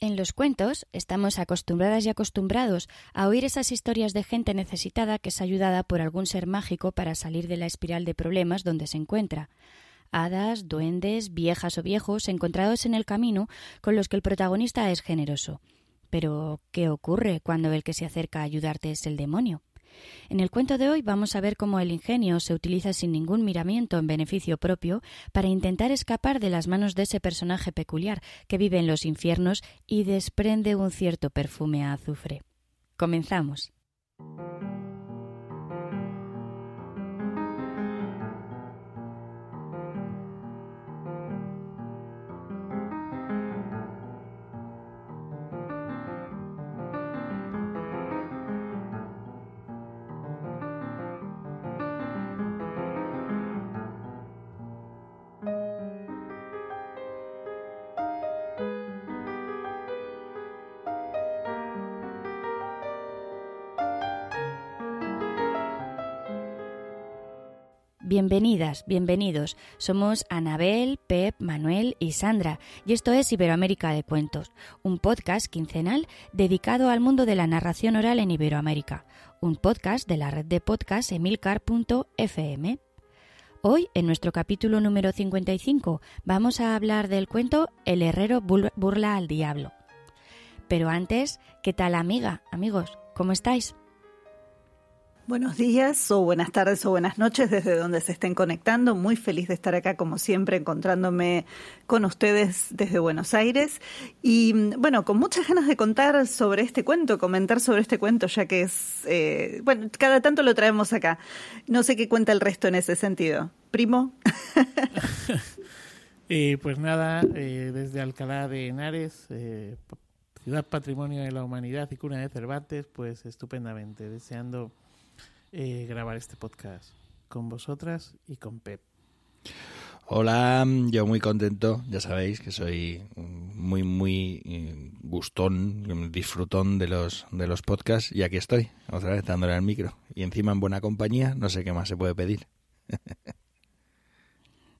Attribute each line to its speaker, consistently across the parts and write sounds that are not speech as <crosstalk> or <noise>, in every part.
Speaker 1: En los cuentos estamos acostumbradas y acostumbrados a oír esas historias de gente necesitada que es ayudada por algún ser mágico para salir de la espiral de problemas donde se encuentra. Hadas, duendes, viejas o viejos encontrados en el camino con los que el protagonista es generoso. Pero, ¿qué ocurre cuando el que se acerca a ayudarte es el demonio? En el cuento de hoy vamos a ver cómo el ingenio se utiliza sin ningún miramiento en beneficio propio para intentar escapar de las manos de ese personaje peculiar que vive en los infiernos y desprende un cierto perfume a azufre. Comenzamos. Bienvenidas, bienvenidos. Somos Anabel, Pep, Manuel y Sandra y esto es Iberoamérica de Cuentos, un podcast quincenal dedicado al mundo de la narración oral en Iberoamérica, un podcast de la red de podcast emilcar.fm. Hoy, en nuestro capítulo número 55, vamos a hablar del cuento El herrero burla al diablo. Pero antes, ¿qué tal amiga, amigos? ¿Cómo estáis?
Speaker 2: Buenos días o buenas tardes o buenas noches desde donde se estén conectando. Muy feliz de estar acá como siempre encontrándome con ustedes desde Buenos Aires. Y bueno, con muchas ganas de contar sobre este cuento, comentar sobre este cuento ya que es, eh, bueno, cada tanto lo traemos acá. No sé qué cuenta el resto en ese sentido. Primo. <laughs>
Speaker 3: eh, pues nada, eh, desde Alcalá de Henares, eh, ciudad patrimonio de la humanidad y cuna de Cervantes, pues estupendamente, deseando eh, grabar este podcast con vosotras y con Pep.
Speaker 4: Hola, yo muy contento, ya sabéis que soy muy muy eh, gustón, disfrutón de los de los podcasts y aquí estoy, otra vez dándole al micro y encima en buena compañía, no sé qué más se puede pedir. <laughs>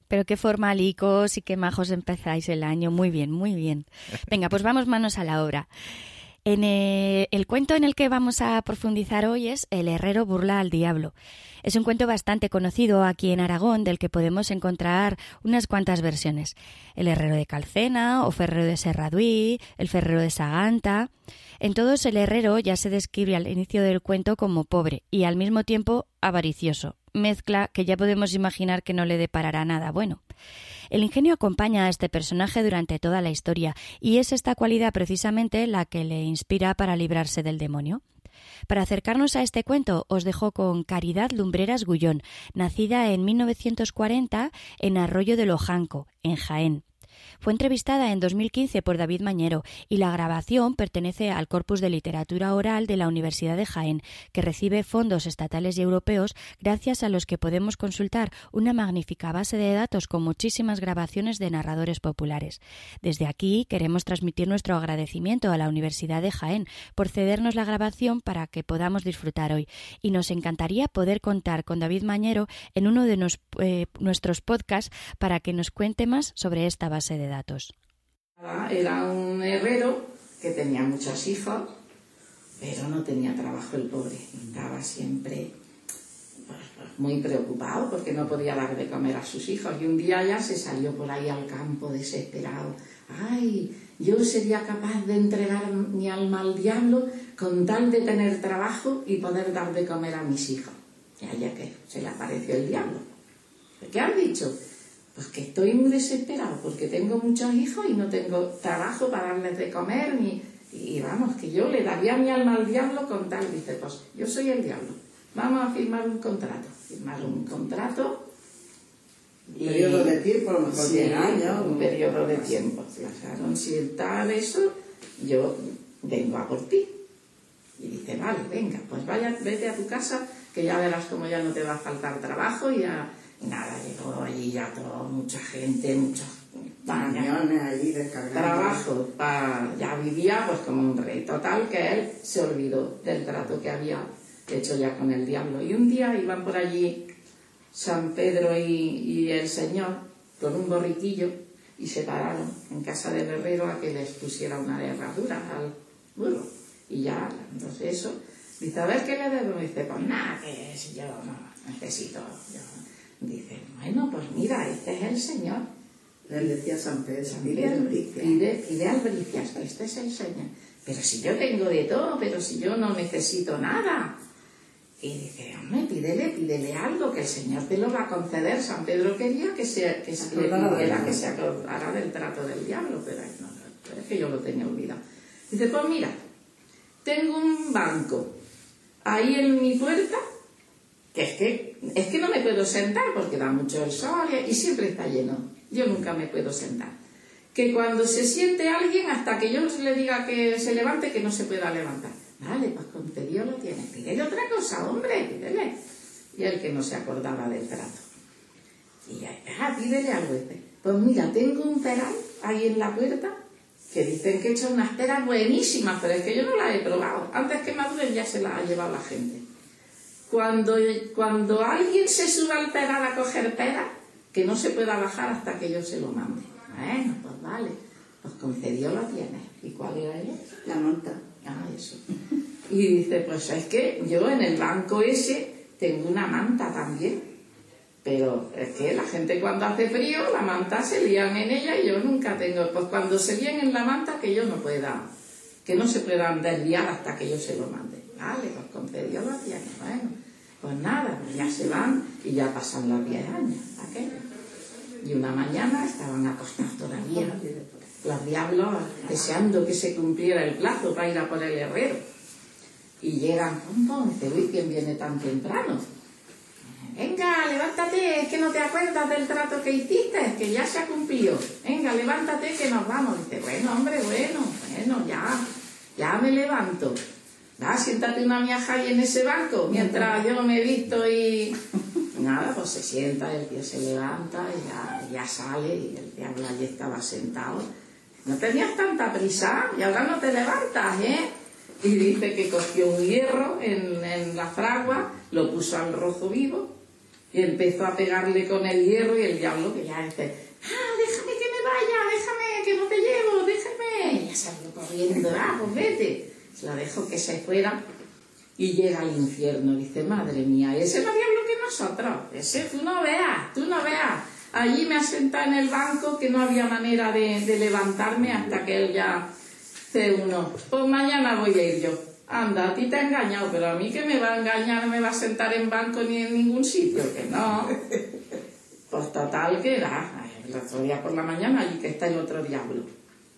Speaker 1: Pero qué formalicos y qué majos empezáis el año, muy bien, muy bien. Venga, pues vamos manos a la obra. En eh, el, cuento en el que vamos a profundizar hoy es El herrero burla al diablo. Es un cuento bastante conocido aquí en Aragón del que podemos encontrar unas cuantas versiones. El herrero de Calcena o Ferrero de Serraduí, el ferrero de Saganta. En todos el herrero ya se describe al inicio del cuento como pobre y al mismo tiempo avaricioso, mezcla que ya podemos imaginar que no le deparará nada bueno. El ingenio acompaña a este personaje durante toda la historia y es esta cualidad precisamente la que le inspira para librarse del demonio. Para acercarnos a este cuento os dejo con Caridad Lumbreras Gullón, nacida en 1940 en Arroyo de Lojanco, en Jaén. Fue entrevistada en 2015 por David Mañero y la grabación pertenece al Corpus de Literatura Oral de la Universidad de Jaén, que recibe fondos estatales y europeos gracias a los que podemos consultar una magnífica base de datos con muchísimas grabaciones de narradores populares. Desde aquí queremos transmitir nuestro agradecimiento a la Universidad de Jaén por cedernos la grabación para que podamos disfrutar hoy y nos encantaría poder contar con David Mañero en uno de eh, nuestros podcasts para que nos cuente más sobre esta base de datos.
Speaker 5: Era un herrero que tenía muchos hijos, pero no tenía trabajo el pobre. Estaba siempre pues, pues, muy preocupado porque no podía dar de comer a sus hijos. Y un día ya se salió por ahí al campo desesperado. ¡Ay! Yo sería capaz de entregar mi alma al diablo con tal de tener trabajo y poder dar de comer a mis hijos. Y allá que se le apareció el diablo. ¿Qué has dicho? Pues que estoy muy desesperado porque tengo muchos hijos y no tengo trabajo para darles de comer ni... Y vamos, que yo le daría mi alma al diablo con tal, dice, pues yo soy el diablo. Vamos a firmar un contrato. Firmar un contrato.
Speaker 6: Un periodo de tiempo, a lo mejor
Speaker 5: sí,
Speaker 6: años.
Speaker 5: Un periodo de tiempo. Claro, si tal eso, yo vengo a por ti. Y dice, vale, venga, pues vaya, vete a tu casa, que ya verás como ya no te va a faltar trabajo y ya nada, llegó allí ya todo, mucha gente, muchos
Speaker 6: camiones allí descargados.
Speaker 5: Trabajo, ya vivía pues como un rey. Total que él se olvidó del trato que había hecho ya con el diablo. Y un día iban por allí San Pedro y, y el Señor con un borriquillo y se pararon en casa del herrero a que les pusiera una herradura al burro. Y ya, entonces eso, dice, a ver qué le debo. dice, pues nada, que si yo no necesito. Dice, bueno, pues mira, este es el Señor.
Speaker 6: Él decía San Pedro,
Speaker 5: pide, pide, pide albricias, este es el Señor. Pero si yo tengo de todo, pero si yo no necesito nada. Y dice, hombre, pídele, pídele algo, que el Señor te lo va a conceder. San Pedro quería que se, que se le pidiera que se acordara del trato del diablo, pero no, es que yo lo tenía olvidado. Dice, pues mira, tengo un banco ahí en mi puerta, que es que, es que no me puedo sentar porque da mucho el sol y siempre está lleno. Yo nunca me puedo sentar. Que cuando se siente alguien, hasta que yo le diga que se levante, que no se pueda levantar. Vale, pues con Dios lo tiene. Pídele otra cosa, hombre, pídele. Y el que no se acordaba del trato. Y ya, ah, pídele algo este. Pues mira, tengo un peral ahí en la puerta que dicen que he hecho unas peras buenísimas, pero es que yo no las he probado. Antes que maduren ya se las ha llevado la gente. Cuando, cuando alguien se suba al peral a coger peras, que no se pueda bajar hasta que yo se lo mande. Bueno, pues vale. Pues concedió la tiene. ¿Y cuál era ella?
Speaker 6: La monta.
Speaker 5: Ah, eso. Y dice, pues es que yo en el banco ese tengo una manta también. Pero es que la gente cuando hace frío, la manta se lían en ella y yo nunca tengo. Pues cuando se lían en la manta, que yo no pueda, que no se puedan desviar hasta que yo se lo mande. Vale, pues concedió los días. Bueno, pues nada, pues ya se van y ya pasan los 10 años. Y una mañana estaban acostados todavía los diablos deseando que se cumpliera el plazo para ir a por el herrero. Y llegan, pum, dice, uy, ¿quién viene tan temprano? Venga, levántate, es que no te acuerdas del trato que hiciste, que ya se ha cumplido. Venga, levántate que nos vamos. Dice, bueno, hombre, bueno, bueno, ya, ya me levanto. Va, siéntate una miaja ahí en ese banco, mientras yo me he visto y... <laughs> Nada, pues se sienta, el tío se levanta y ya, ya sale y el diablo allí estaba sentado no tenías tanta prisa y ahora no te levantas, ¿eh? Y dice que cogió un hierro en, la fragua, lo puso al rozo vivo y empezó a pegarle con el hierro y el diablo que ya dice, ah, déjame que me vaya, déjame que no te llevo, déjame. Y ya salió corriendo, ah, pues vete. La dejó que se fuera y llega al infierno. Dice, madre mía, ese más diablo que nosotros, ese tú no veas, tú no veas. Allí me asentaba en el banco que no había manera de, levantarme hasta que él ya se uno. Pues mañana voy a ir yo. Anda, a ti te ha engañado, pero a mí que me va a engañar, no me va a sentar en banco ni en ningún sitio, que no. Pues total que era. El otro día por la mañana allí que está el otro diablo.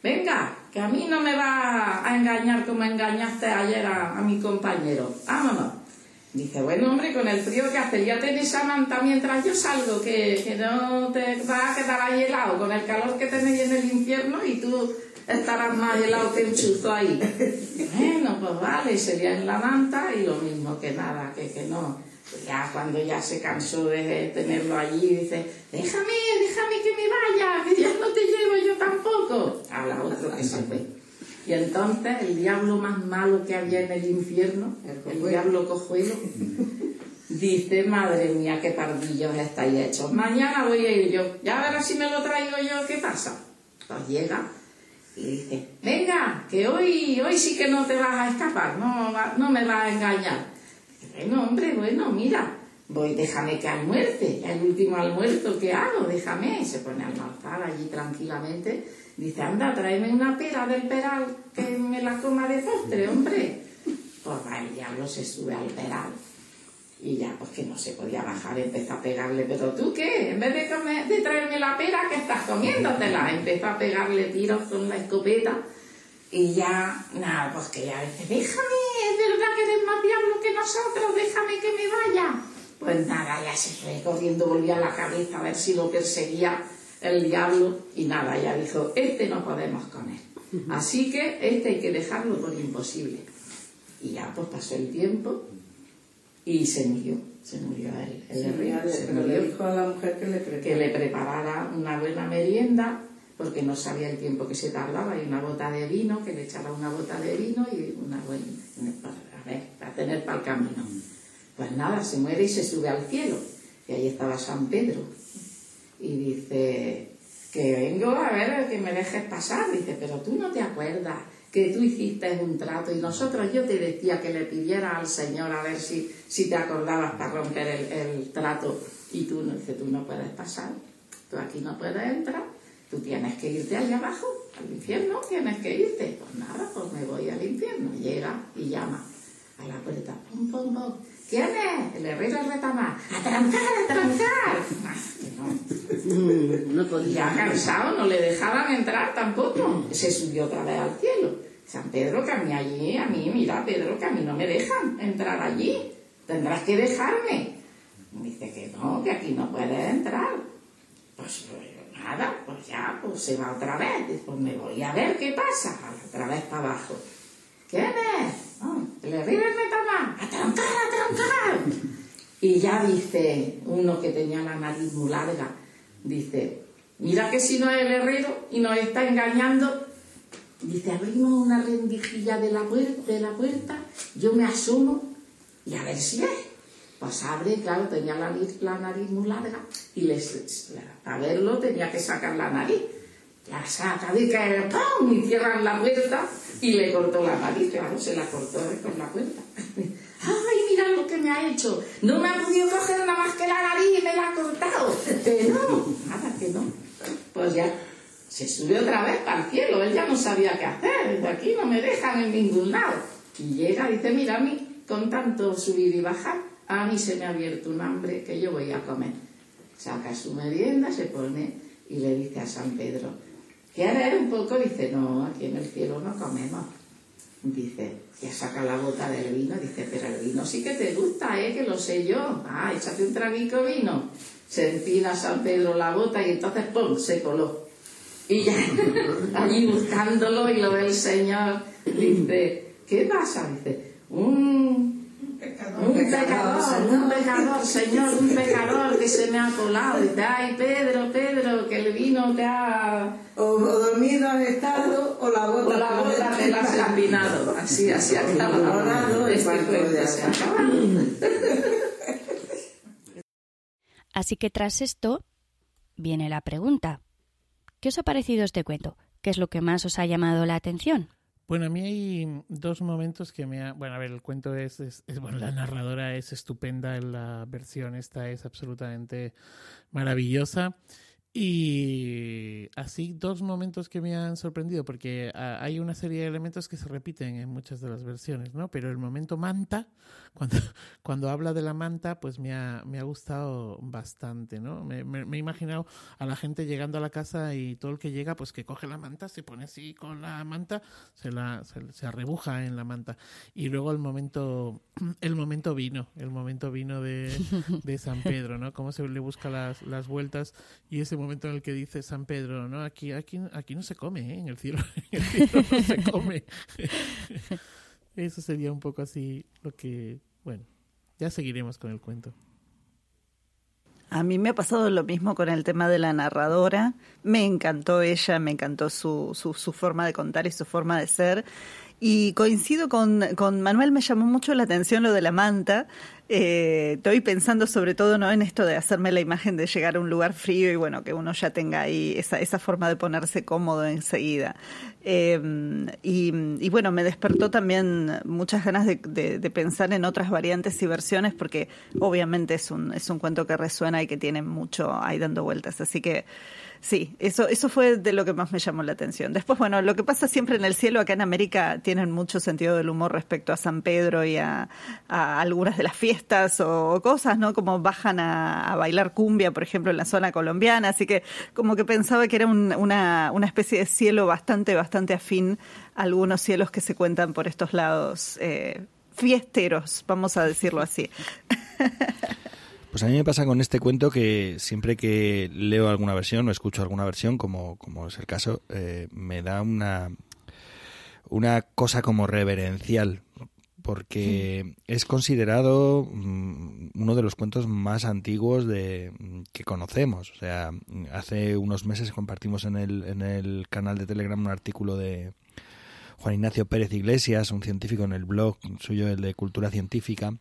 Speaker 5: Venga, que a mí no me va a engañar como engañaste ayer a, a mi compañero. Vámonos. Dice, bueno, hombre, con el frío que hace, ya tenés esa manta mientras yo salgo, que, no te va a quedar ahí helado, con el calor que tenéis en el infierno y tú estarás más helado que un chuzo ahí. <laughs> bueno, pues vale, sería en la manta y lo mismo que nada, que, que no. Pues ya cuando ya se cansó de tenerlo allí, dice, déjame, déjame que me vaya, que ya no te llevo yo tampoco. Habla otro que se fue. Y entonces el diablo más malo que había en el infierno, el, diablo cojuelo, dice, madre mía, qué pardillos estáis hechos. Mañana voy a ir yo. Ya verás si me lo traigo yo, ¿qué pasa? Pues llega y dice, venga, que hoy, hoy sí que no te vas a escapar, no, no me vas a engañar. Bueno, hombre, bueno, mira, voy, déjame que almuerce, el último almuerzo que hago, déjame. Se pone a almorzar allí tranquilamente Dice, anda, tráeme una pera del peral que me la coma de postre, hombre. Pues va, el diablo se sube al peral. Y ya, pues que no se podía bajar, empezó a pegarle, pero tú qué, en vez de, traerme la pera, que estás comiéndotela? Empezó a pegarle tiros con la escopeta. Y ya, nada, pues que ya dice, déjame, es verdad que eres más diablo que nosotros, déjame que me vaya. Pues nada, ya se fue corriendo, volvía a la cabeza a ver si lo perseguía el diablo y nada, ya dijo, este no podemos con él. Así que este hay que dejarlo por imposible. Y ya pues pasó el tiempo y se murió, se murió él. El,
Speaker 6: se le dijo a la mujer que le,
Speaker 5: que le preparara una buena merienda porque no sabía el tiempo que se tardaba y una bota de vino, que le echara una bota de vino y una buena, a ver, para tener para el camino. Pues nada, se muere y se sube al cielo. Y ahí estaba San Pedro, y dice, que vengo a ver que me dejes pasar. Dice, pero tú no te acuerdas que tú hiciste un trato y nosotros yo te decía que le pidiera al Señor a ver si, si te acordabas para romper el, el trato y tú no, dice, tú no puedes pasar, tú aquí no puedes entrar, tú tienes que irte allá abajo, al infierno tienes que irte. Pues nada, pues me voy al infierno. Llega y llama a la puerta, pum, pum, pum. ¿Quién es? El herrero retama. ¡A trancar, a no.
Speaker 6: Mm, No podía.
Speaker 5: ya cansado, no le dejaban entrar tampoco. Se subió otra vez al cielo. San Pedro, que a mí allí, a mí, mira, Pedro, que a mí no me dejan entrar allí. Tendrás que dejarme. Dice que no, que aquí no puedes entrar. Pues, pues, nada, pues ya, pues se va otra vez. Pues me voy a ver qué pasa. Otra vez para abajo. ¿Quién es? "Ah, el herrero retama. ¡A trancar, a trancar! Y ya dice uno que tenía la nariz muy larga, dice, mira que si no es el herrero y nos está engañando, dice, abrimos una rendijilla de la, puer- de la puerta, yo me asomo y a ver si es. Pues abre, claro, tenía la, nariz- la nariz muy larga y les, a verlo tenía que sacar la nariz. La saca, dice que ¡pum! y cierran la puerta y le cortó la nariz, claro, se la cortó con la puerta. <laughs> ¡Ay, mira lo que me ha hecho! No me ha podido coger nada más que la nariz y me la ha cortado. Que no, nada, que no. Pues ya, se sube otra vez para el cielo, él ya no sabía qué hacer, desde aquí no me dejan en ningún lado. Y llega, dice, mira a mí, con tanto subir y bajar, a mí se me ha abierto un hambre que yo voy a comer. Saca su merienda, se pone y le dice a San Pedro, ¿quieres un poco? Dice, no, aquí en el cielo no comemos. Dice, ya saca la bota del vino, dice, pero el vino sí que te gusta, ¿eh? Que lo sé yo. Ah, échate un traguico de vino. Se empina San Pedro la bota y entonces, ¡pum!, se coló. Y ya, <laughs> allí buscándolo y lo ve el Señor, dice, ¿qué pasa? Dice, un... Un pecador, un pecador, Señor, un pecador que se me ha colado. Dice, ay, Pedro, Pedro, que el vino te ha...
Speaker 6: O, o dormido has estado o la
Speaker 5: O
Speaker 6: bota
Speaker 5: la bota te la has empinado. Así, así acaba.
Speaker 6: Colorado, el
Speaker 5: Este cuento
Speaker 6: de
Speaker 5: se acaba. <laughs>
Speaker 1: Así que tras esto viene la pregunta. ¿Qué os ha parecido este cuento? ¿Qué es lo que más os ha llamado la atención?
Speaker 3: Bueno, a mí hay dos momentos que me ha... Bueno, a ver, el cuento es, es, es- bueno, la narradora es estupenda, la versión esta es absolutamente maravillosa. Y así dos momentos que me han sorprendido, porque ah, hay una serie de elementos que se repiten en muchas de las versiones, ¿no? Pero el momento manta, cuando, <laughs> cuando habla de la manta, pues me ha, me ha gustado bastante, ¿no? Me, he imaginado a la gente llegando a la casa y todo el que llega, pues que coge la manta, se pone así con la manta, se la se, se arrebuja en la manta. Y luego el momento, <clears throat> el momento vino, el momento vino de, de San Pedro, ¿no? Cómo se le busca las, las vueltas y ese momento en el que dice San Pedro, ¿no? Aquí, aquí, aquí no se come, ¿eh? En el cielo, <laughs> en el cielo no se come. <laughs> Eso sería un poco así lo que, bueno, ya seguiremos con el cuento.
Speaker 2: A mí me ha pasado lo mismo con el tema de la narradora. Me encantó ella, me encantó su, su, su forma de contar y su forma de ser. Y coincido con, con Manuel, me llamó mucho la atención lo de la manta. Eh, estoy pensando sobre todo no en esto de hacerme la imagen de llegar a un lugar frío y bueno, que uno ya tenga ahí esa, esa forma de ponerse cómodo enseguida. Eh, y, y bueno, me despertó también muchas ganas de, de- pensar en otras variantes y versiones porque obviamente es un, es un cuento que resuena y que tiene mucho ahí dando vueltas. Así que sí, eso, eso fue de lo que más me llamó la atención. Después, bueno, lo que pasa siempre en el cielo, acá en América tienen mucho sentido del humor respecto a San Pedro y a, algunas de las fiestas o, cosas, ¿no? Como bajan a, a bailar cumbia, por ejemplo, en la zona colombiana. Así que como que pensaba que era un- una, una especie de cielo bastante, bastante afín a algunos cielos que se cuentan por estos lados. eh, fiesteros, vamos a decirlo así. <laughs>
Speaker 4: Pues a mí me pasa con este cuento que siempre que leo alguna versión o escucho alguna versión, como, como es el caso, eh, me da una, una cosa como reverencial, porque es considerado mm, uno de los cuentos más antiguos de, que conocemos. O sea, hace unos meses compartimos en el, en el canal de Telegram un artículo de Juan Ignacio Pérez Iglesias, un científico en el blog suyo, el de Cultura Científica.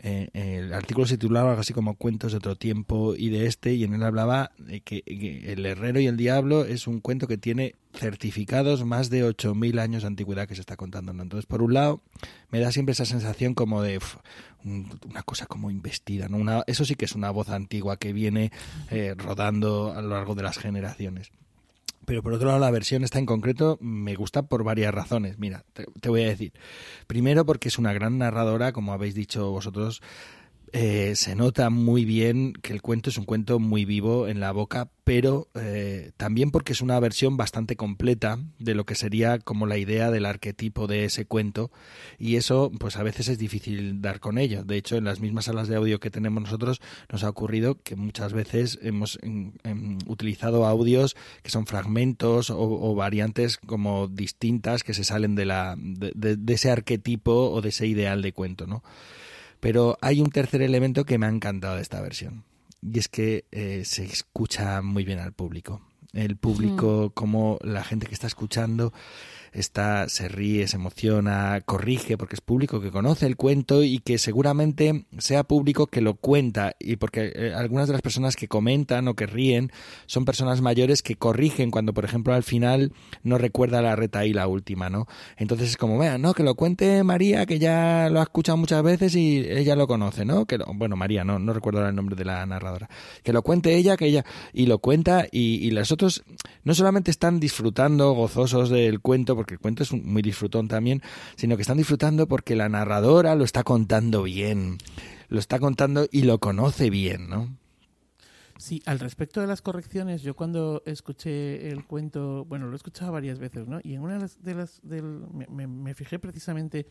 Speaker 4: Eh, el artículo se titulaba así como Cuentos de otro tiempo y de este, y en él hablaba de que, El Herrero y el Diablo es un cuento que tiene certificados más de 8.000 años de antigüedad que se está contando. Entonces, por un lado, me da siempre esa sensación como de una cosa como investida. ¿no? Una, eso sí que es una voz antigua que viene eh, rodando a lo largo de las generaciones. Pero por otro lado, la versión esta en concreto me gusta por varias razones. Mira, te, te voy a decir. Primero, porque es una gran narradora, como habéis dicho vosotros. Eh, se nota muy bien que el cuento es un cuento muy vivo en la boca, pero eh, también porque es una versión bastante completa de lo que sería como la idea del arquetipo de ese cuento y eso pues a veces es difícil dar con ello. De hecho, en las mismas salas de audio que tenemos nosotros nos ha ocurrido que muchas veces hemos em, em, utilizado audios que son fragmentos o, variantes como distintas que se salen de, la, de- de ese arquetipo o de ese ideal de cuento, ¿no? Pero hay un tercer elemento que me ha encantado de esta versión y es que eh, se escucha muy bien al público. El público, como la gente que está escuchando, está, se ríe, se emociona, corrige, porque es público que conoce el cuento y que seguramente sea público que lo cuenta. Y porque eh, algunas de las personas que comentan o que ríen son personas mayores que corrigen cuando, por ejemplo, al final no recuerda la reta y la última, ¿no? Entonces es como, vea, no, que lo cuente María, que ya lo ha escuchado muchas veces y ella lo conoce, ¿no? Que lo- bueno, María, no, no recuerdo el nombre de la narradora. Que lo cuente ella, que ella, y lo cuenta, y, y los otros no solamente están disfrutando, gozosos del cuento, porque el cuento es muy disfrutón también, sino que están disfrutando porque la narradora lo está contando bien, lo está contando y lo conoce bien, ¿no?
Speaker 3: Sí, al respecto de las correcciones, yo cuando escuché el cuento, bueno, lo he escuchado varias veces, ¿no? Y en una de las, de las del, me, me- fijé precisamente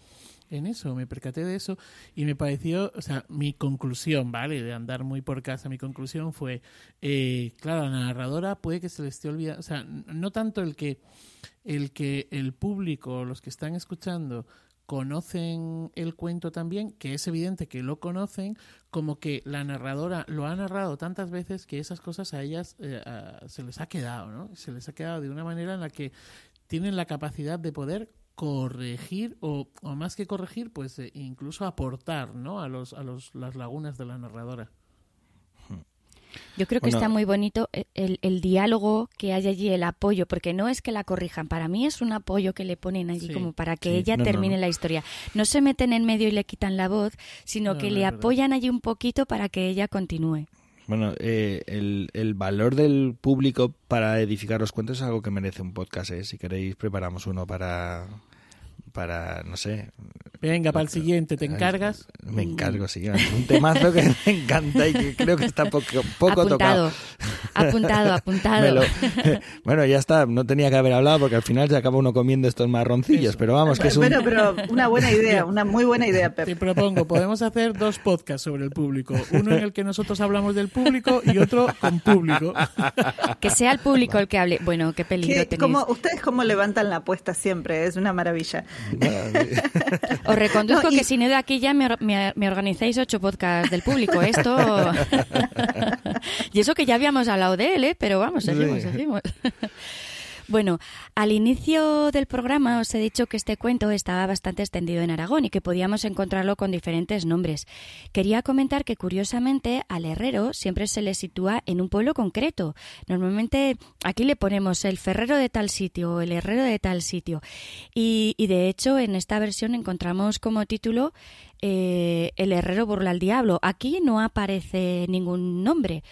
Speaker 3: en eso, me percaté de eso y me pareció, o sea, mi conclusión, ¿vale? De andar muy por casa, mi conclusión fue, eh, claro, la narradora puede que se le esté olvidando, o sea, no tanto el que el que el público, los que están escuchando, conocen el cuento también, que es evidente que lo conocen, como que la narradora lo ha narrado tantas veces que esas cosas a ellas eh, se les ha quedado, ¿no? Se les ha quedado de una manera en la que tienen la capacidad de poder corregir o, o más que corregir, pues eh, incluso aportar, ¿no? A los a los las lagunas de la narradora.
Speaker 1: Yo creo que
Speaker 4: Bueno.
Speaker 1: está muy bonito e- el, el diálogo que hay allí, el apoyo, porque no es que la corrijan, para mí es un apoyo que le ponen allí
Speaker 3: Sí,
Speaker 1: como para que
Speaker 4: sí,
Speaker 1: ella
Speaker 4: no,
Speaker 1: termine
Speaker 4: no.
Speaker 1: la historia. No se meten en medio y le quitan la voz, sino
Speaker 3: No,
Speaker 1: que
Speaker 3: no,
Speaker 1: le apoyan allí un poquito para que ella continúe.
Speaker 4: Bueno, eh, el, el valor del público para edificar los cuentos es algo que merece un podcast. ¿eh? Si queréis, preparamos uno para, para no sé.
Speaker 3: Venga, para el siguiente, ¿te encargas?
Speaker 4: Me encargo, sí. Un temazo que <laughs> me encanta y que creo que está poco, poco tocado.
Speaker 1: apuntado, apuntado, <laughs> apuntado.
Speaker 4: Lo- <laughs> bueno, ya está. No tenía que haber hablado porque al final se acaba uno comiendo estos marroncillos. Pero vamos, que es un...
Speaker 2: Bueno, pero una buena idea, una muy buena idea,
Speaker 3: Te
Speaker 2: Pep.
Speaker 3: propongo, podemos hacer dos podcasts sobre el público. Uno en el que nosotros hablamos del público y otro con público.
Speaker 1: Que sea el público el que hable. Bueno, qué peligro
Speaker 2: ¿Qué-
Speaker 1: tenéis.
Speaker 2: ustedes cómo levantan la apuesta siempre, es una maravilla.
Speaker 1: Os reconduzco
Speaker 2: No, y-
Speaker 1: que si no de aquí ya me, or- me- me organizáis ocho podcasts del público. Esto. <laughs> <laughs> y eso que ya habíamos hablado de él, ¿eh? Pero vamos, seguimos,
Speaker 4: Sí.
Speaker 1: seguimos. <laughs> Bueno, al inicio del programa os he dicho que este cuento estaba bastante extendido en Aragón y que podíamos encontrarlo con diferentes nombres. Quería comentar que curiosamente al herrero siempre se le sitúa en un pueblo concreto. Normalmente aquí le ponemos el ferrero de tal sitio o el herrero de tal sitio. Y, de hecho en esta versión encontramos como título eh, El herrero burla al diablo. Aquí no aparece ningún nombre,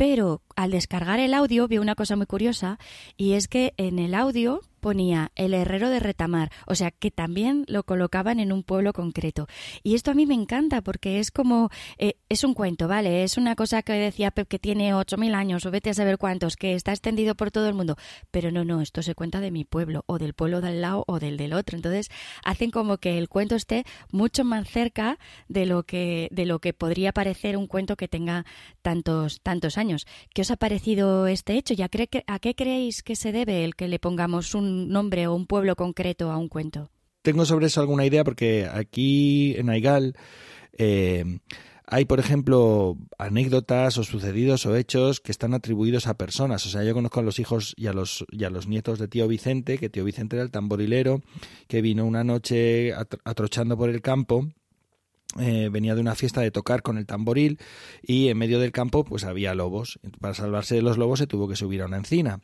Speaker 1: pero al descargar el audio vi una cosa muy curiosa y es que en el audio ponía el herrero de retamar, o sea que también lo colocaban en un pueblo concreto. Y esto a mí me encanta porque es como, eh, es un cuento, ¿vale? Es una cosa que decía Pep que tiene 8.000 años o vete a saber cuántos, que está extendido por todo el mundo. Pero no, no, esto se cuenta de mi pueblo o del pueblo de al lado o del del otro. Entonces hacen como que el cuento esté mucho más cerca de lo que, de lo que podría parecer un cuento que tenga tantos, tantos años. ¿Qué os ha parecido este hecho? ¿Ya ¿A qué creéis que se debe el que le pongamos un nombre o un pueblo concreto a un cuento?
Speaker 4: Tengo sobre eso alguna idea porque aquí en Aigal eh, hay, por ejemplo, anécdotas o sucedidos o hechos que están atribuidos a personas. O sea, yo conozco a los hijos y a los, y a los nietos de tío Vicente, que tío Vicente era el tamborilero, que vino una noche atrochando por el campo eh, venía de una fiesta de tocar con el tamboril y en medio del campo pues había lobos. Para salvarse de los lobos se tuvo que subir a una encina.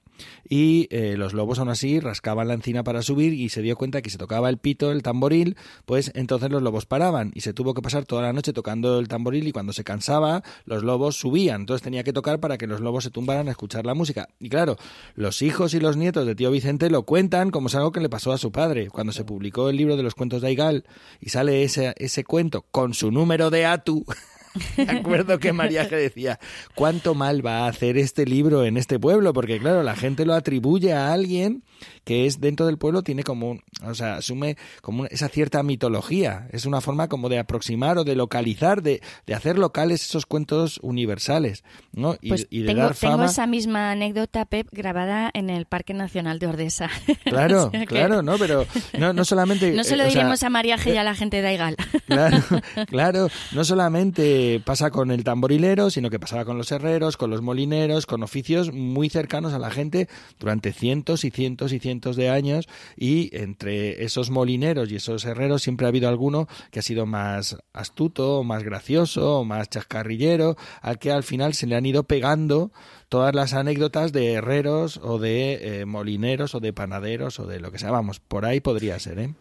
Speaker 4: Y eh, los lobos aún así rascaban la encina para subir y se dio cuenta que si tocaba el pito, el tamboril, pues entonces los lobos paraban y se tuvo que pasar toda la noche tocando el tamboril y cuando se cansaba los lobos subían. Entonces tenía que tocar para que los lobos se tumbaran a escuchar la música. Y claro, los hijos y los nietos de tío Vicente lo cuentan como es algo que le pasó a su padre. Cuando se publicó el libro de los cuentos de Aigal y sale ese, ese cuento con su número de ATU. <laughs> <laughs> Me acuerdo que María decía, ¿cuánto mal va a hacer este libro en este pueblo? Porque claro, la gente lo atribuye a alguien que es dentro del pueblo, tiene como, o sea, asume como esa cierta mitología. Es una forma como de aproximar o de localizar, de, de hacer locales esos cuentos universales, ¿no?
Speaker 1: Y, pues de tengo, dar fama... tengo esa misma anécdota, Pep, grabada en el Parque Nacional de Ordesa. <laughs>
Speaker 4: Claro, claro, ¿no? Pero no, no solamente... <laughs>
Speaker 1: no se lo diremos a María G y a la gente de Aigal.
Speaker 4: Claro, claro. No solamente pasa con el tamborilero, sino que pasaba con los herreros, con los molineros, con oficios muy cercanos a la gente durante cientos y cientos y cientos de años y entre esos molineros y esos herreros siempre ha habido alguno que ha sido más astuto, más gracioso, más chascarrillero, al que al final se le han ido pegando todas las anécdotas de herreros o de eh, molineros o de panaderos o de lo que sea. Vamos, por ahí podría ser, ¿eh?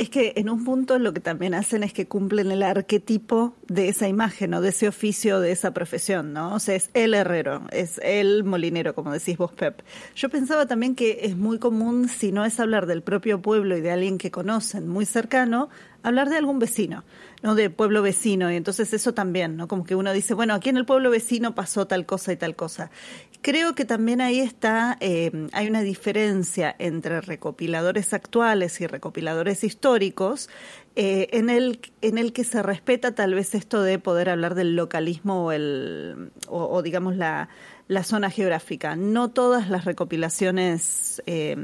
Speaker 2: Es que en un punto lo que también hacen es que cumplen el arquetipo de esa imagen o de ese oficio, de esa profesión, ¿no? O sea, es el herrero, es el molinero, como decís vos, Pep. Yo pensaba también que es muy común, si no es hablar del propio pueblo y de alguien que conocen muy cercano, hablar de algún vecino. ¿no? de pueblo vecino y entonces eso también, ¿no? Como que uno dice, bueno, aquí en el pueblo vecino pasó tal cosa y tal cosa. Creo que también ahí está, eh, hay una diferencia entre recopiladores actuales y recopiladores históricos eh, en, el, en el que se respeta tal vez esto de poder hablar del localismo o, digamos la, la zona geográfica. No todas las recopilaciones eh,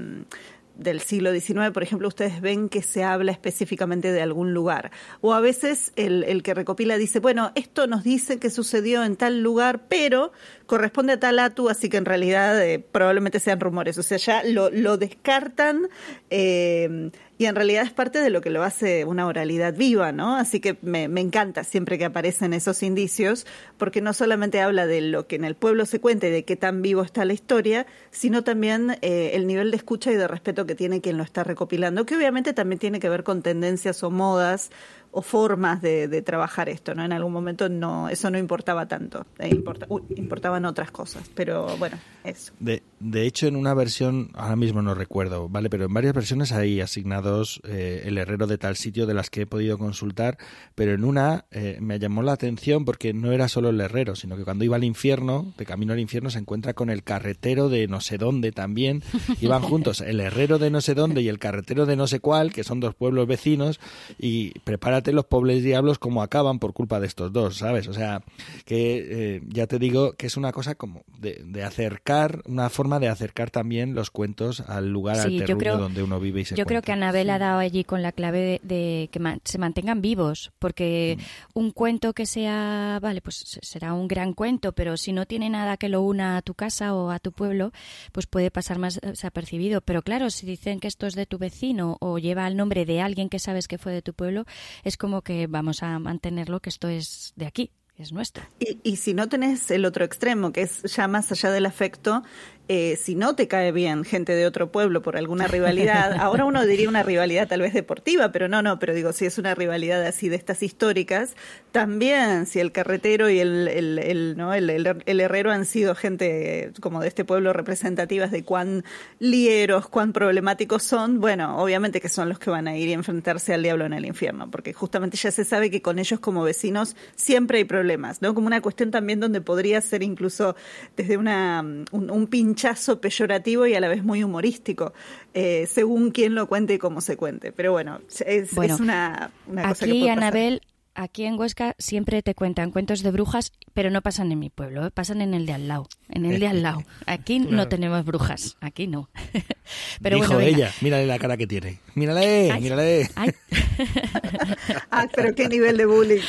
Speaker 2: del siglo XIX, por ejemplo, ustedes ven que se habla específicamente de algún lugar. O a veces el, el, que recopila dice, bueno, esto nos dice que sucedió en tal lugar, pero corresponde a tal atu, así que en realidad eh, probablemente sean rumores. O sea, ya lo, descartan eh, y en realidad es parte de lo que lo hace una oralidad viva, ¿no? Así que me, encanta siempre que aparecen esos indicios, porque no solamente habla de lo que en el pueblo se cuenta y de qué tan vivo está la historia, sino también eh, el nivel de escucha y de respeto que tiene quien lo está recopilando, que obviamente también tiene que ver con tendencias o modas o formas de, de, trabajar esto, ¿no? En algún momento no, eso no importaba tanto, eh, importa, uy, importaban otras cosas, pero bueno, eso.
Speaker 4: De, de hecho, en una versión, ahora mismo no recuerdo, ¿vale? Pero en varias versiones hay asignados eh, el herrero de tal sitio de las que he podido consultar, pero en una eh, me llamó la atención porque no era solo el herrero, sino que cuando iba al infierno, de camino al infierno, se encuentra con el carretero de no sé dónde también, iban <laughs> juntos el herrero de no sé dónde y el carretero de no sé cuál, que son dos pueblos vecinos, y prepárate los pobres diablos como acaban por culpa de estos dos, ¿sabes? O sea, que eh, ya te digo que es una cosa como de, acercar, una forma de acercar también los cuentos al lugar, al terruño donde uno vive y se
Speaker 1: Yo creo que Anabel ha dado allí con la clave de, que se mantengan vivos, porque mm. un cuento que sea, vale, pues será un gran cuento, pero si no tiene nada que lo una a tu casa o a tu pueblo, pues puede pasar más desapercibido. Pero claro, si dicen que esto es de tu vecino o lleva el nombre de alguien que sabes que fue de tu pueblo, es como que vamos a mantenerlo, que esto es de aquí, es nuestro.
Speaker 2: Y, y si no tenés el otro extremo, que es ya más allá del afecto, eh, si no te cae bien gente de otro pueblo por alguna rivalidad, <laughs> ahora uno diría una rivalidad tal vez deportiva, pero no, no, pero digo, si es una rivalidad así de estas históricas, también si el carretero y el, el, el ¿no? el, el, herrero han sido gente como de este pueblo representativas de cuán lieros, cuán problemáticos son, bueno, obviamente que son los que van a ir y enfrentarse al diablo en el infierno, porque justamente ya se sabe que con ellos como vecinos siempre hay problemas, ¿no? Como una cuestión también donde podría ser incluso desde una, un, un pinchazo peyorativo y a la vez muy humorístico, eh, según quién lo cuente y cómo se cuente. Pero bueno, es, es una, una, cosa
Speaker 1: aquí,
Speaker 2: que
Speaker 1: Anabel, aquí en Huesca siempre te cuentan cuentos de brujas, pero no pasan en mi pueblo, ¿eh? pasan en el de al lado, en el de al lado. <laughs> Aquí no tenemos brujas, aquí no. <laughs>
Speaker 4: pero Dijo bueno, ella, mírale la cara que tiene. Mírale, mírale. <laughs>
Speaker 2: ah, pero qué nivel de bullying.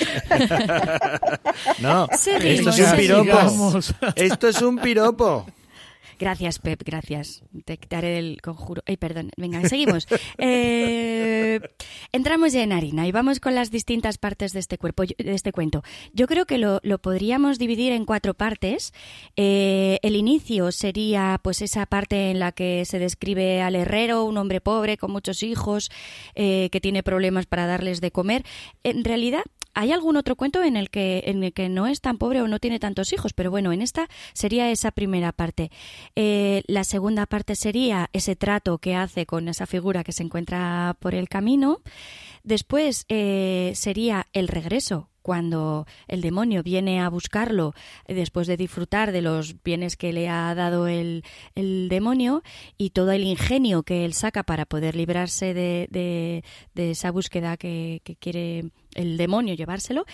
Speaker 4: no, esto es un piropo. Esto es un piropo.
Speaker 1: Gracias, Pep, gracias. Te quitaré el conjuro. Ay, perdón. Venga, seguimos. <laughs> Eh, entramos ya en harina y vamos con las distintas partes de este cuerpo, de este cuento. Yo creo que lo, podríamos dividir en cuatro partes. Eh, el inicio sería, pues, esa parte en la que se describe al herrero, un hombre pobre con muchos hijos, eh, que tiene problemas para darles de comer. En realidad, hay algún otro cuento en el que en el que no es tan pobre o no tiene tantos hijos, pero bueno, en esta sería esa primera parte. Eh, la segunda parte sería ese trato que hace con esa figura que se encuentra por el camino. Después eh, sería el regreso, cuando el demonio viene a buscarlo eh, después de disfrutar de los bienes que le ha dado el, demonio y todo el ingenio que él saca para poder librarse de, esa búsqueda que, quiere el demonio llevárselo.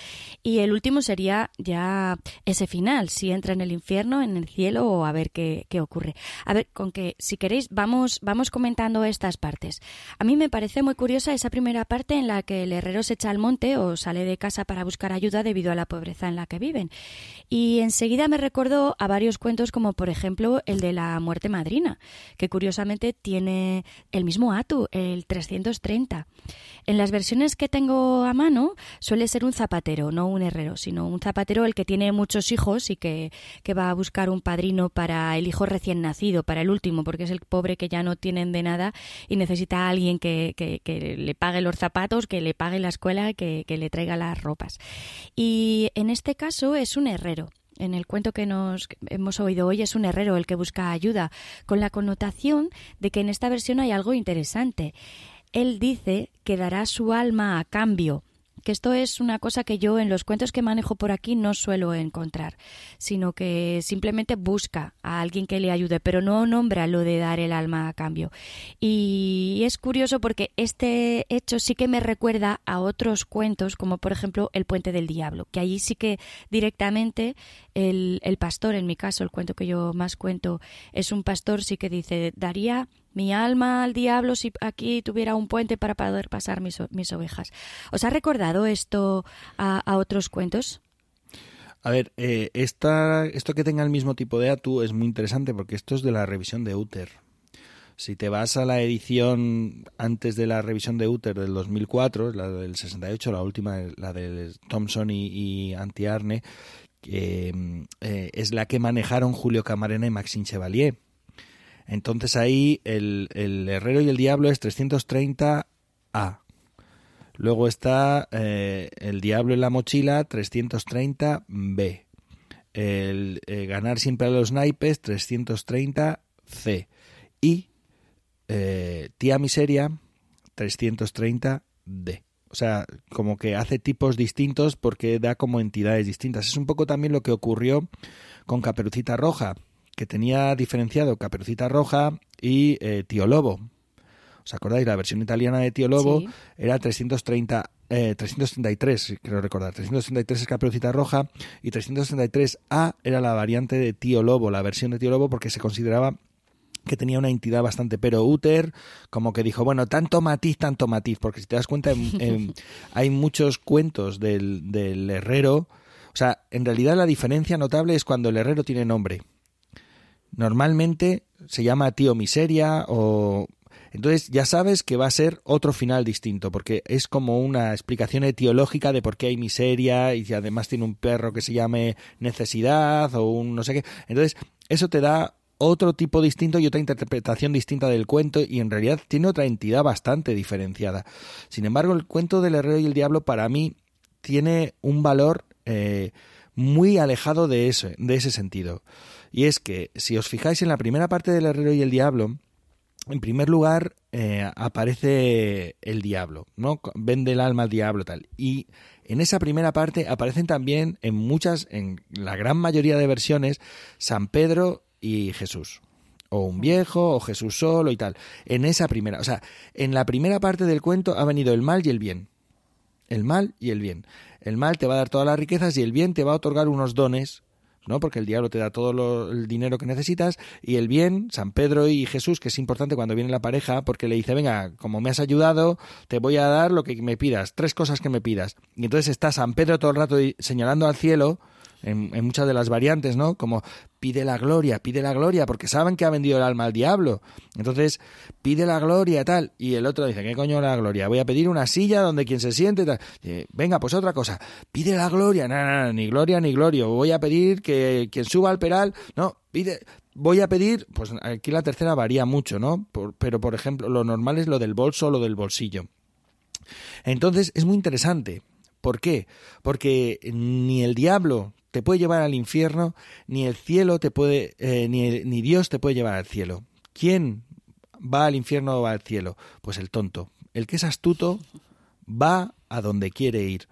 Speaker 1: Y el último sería ya ese final, si entra en el infierno, en el cielo o a ver qué, qué ocurre. A ver, con que si queréis vamos, vamos comentando estas partes. A mí me parece muy curiosa esa primera parte en la que el herrero se echa al monte o sale de casa para buscar ayuda debido a la pobreza en la que viven. Y enseguida me recordó a varios cuentos como por ejemplo el de la muerte madrina, que curiosamente tiene el mismo atu, el 330. En las versiones que tengo a mano suele ser un zapatero, no un herrero, sino un zapatero el que tiene muchos hijos y que, que va a buscar un padrino para el hijo recién nacido, para el último, porque es el pobre que ya no tienen de nada y necesita a alguien que, que, que le pague los zapatos, que le pague la escuela, que, que le traiga las ropas. Y en este caso es un herrero. En el cuento que nos hemos oído hoy es un herrero el que busca ayuda, con la connotación de que en esta versión hay algo interesante. Él dice que dará su alma a cambio que esto es una cosa que yo en los cuentos que manejo por aquí no suelo encontrar, sino que simplemente busca a alguien que le ayude, pero no nombra lo de dar el alma a cambio. Y es curioso porque este hecho sí que me recuerda a otros cuentos, como por ejemplo El puente del diablo, que allí sí que directamente el, el pastor, en mi caso, el cuento que yo más cuento, es un pastor, sí que dice, daría mi alma al diablo si aquí tuviera un puente para poder pasar mis, mis ovejas. ¿Os ha recordado esto a, otros cuentos?
Speaker 4: A ver, eh, esta, esto que tenga el mismo tipo de atu es muy interesante porque esto es de la revisión de Uther. Si te vas a la edición antes de la revisión de Uther del 2004, la del 68, la última, la de Thompson y, Antiarne, eh, es la que manejaron Julio Camarena y Maxine Chevalier. Entonces ahí el, herrero y el diablo es 330A. Luego está eh, el diablo en la mochila 330B. El eh, ganar siempre a los naipes 330C. Y eh, tía miseria 330D. O sea, como que hace tipos distintos porque da como entidades distintas. Es un poco también lo que ocurrió con Caperucita Roja que tenía diferenciado Caperucita Roja y eh, Tío Lobo. ¿Os acordáis? La versión italiana de Tío Lobo era 330, eh, 333, creo recordar. 333 es Caperucita Roja y 333A era la variante de Tío Lobo, la versión de Tío Lobo, porque se consideraba que tenía una entidad bastante pero úter, como que dijo, bueno, tanto matiz, tanto matiz, porque si te das cuenta, <laughs> hay muchos cuentos del, del herrero, o sea, en realidad la diferencia notable es cuando el herrero tiene nombre normalmente se llama tío miseria o entonces ya sabes que va a ser otro final distinto, porque es como una explicación etiológica de por qué hay miseria y además tiene un perro que se llame necesidad o un no sé qué. Entonces eso te da otro tipo distinto y otra interpretación distinta del cuento y en realidad tiene otra entidad bastante diferenciada. Sin embargo, el cuento del herrero y el diablo para mí tiene un valor eh, muy alejado de, eso, de ese sentido. Y es que, si os fijáis en la primera parte del herrero y el diablo, en primer lugar eh, aparece el diablo, ¿no? Vende el alma al diablo tal. Y en esa primera parte aparecen también en muchas, en la gran mayoría de versiones, San Pedro y Jesús. O un viejo, o Jesús solo y tal. En esa primera, o sea, en la primera parte del cuento ha venido el mal y el bien. el mal y el bien. El mal te va a dar todas las riquezas y el bien te va a otorgar unos dones ¿no? Porque el diablo te da todo el dinero que necesitas y el bien, San Pedro y Jesús, que es importante cuando viene la pareja, porque le dice, venga, como me has ayudado, te voy a dar lo que me pidas, tres cosas que me pidas. Y entonces está San Pedro todo el rato señalando al cielo, en, muchas de las variantes, ¿no? Como pide la gloria, pide la gloria, porque saben que ha vendido el alma al diablo. Entonces, pide la gloria, tal. Y el otro dice, ¿qué coño la gloria? Voy a pedir una silla donde quien se siente, tal. Venga, pues otra cosa, pide la gloria, no, ni gloria ni gloria. Voy a pedir que quien suba al peral, no, pide, voy a pedir, pues aquí la tercera varía mucho, ¿no? pero, por ejemplo, lo normal es lo del bolso o lo del bolsillo. Entonces, es muy interesante. ¿Por qué? Porque ni el diablo te puede llevar al infierno, ni el cielo te puede, eh, ni, ni Dios te puede llevar al cielo. ¿Quién va al infierno o va al cielo? Pues el tonto. El que es astuto va a donde quiere ir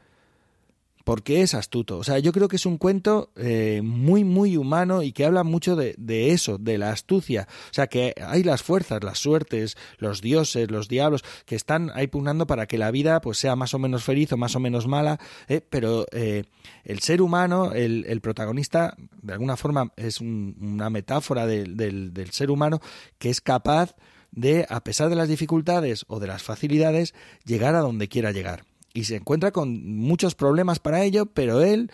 Speaker 4: porque es astuto. O sea, yo creo que es un cuento eh, muy, muy humano y que habla mucho de, eso, de la astucia. O sea, que hay las fuerzas, las suertes, los dioses, los diablos, que están ahí pugnando para que la vida pues sea más o menos feliz o más o menos mala, ¿eh? pero eh, el ser humano, el, el, protagonista, de alguna forma es una metáfora del, del ser humano que es capaz de, a pesar de las dificultades o de las facilidades, llegar a donde quiera llegar y se encuentra con muchos problemas para ello, pero él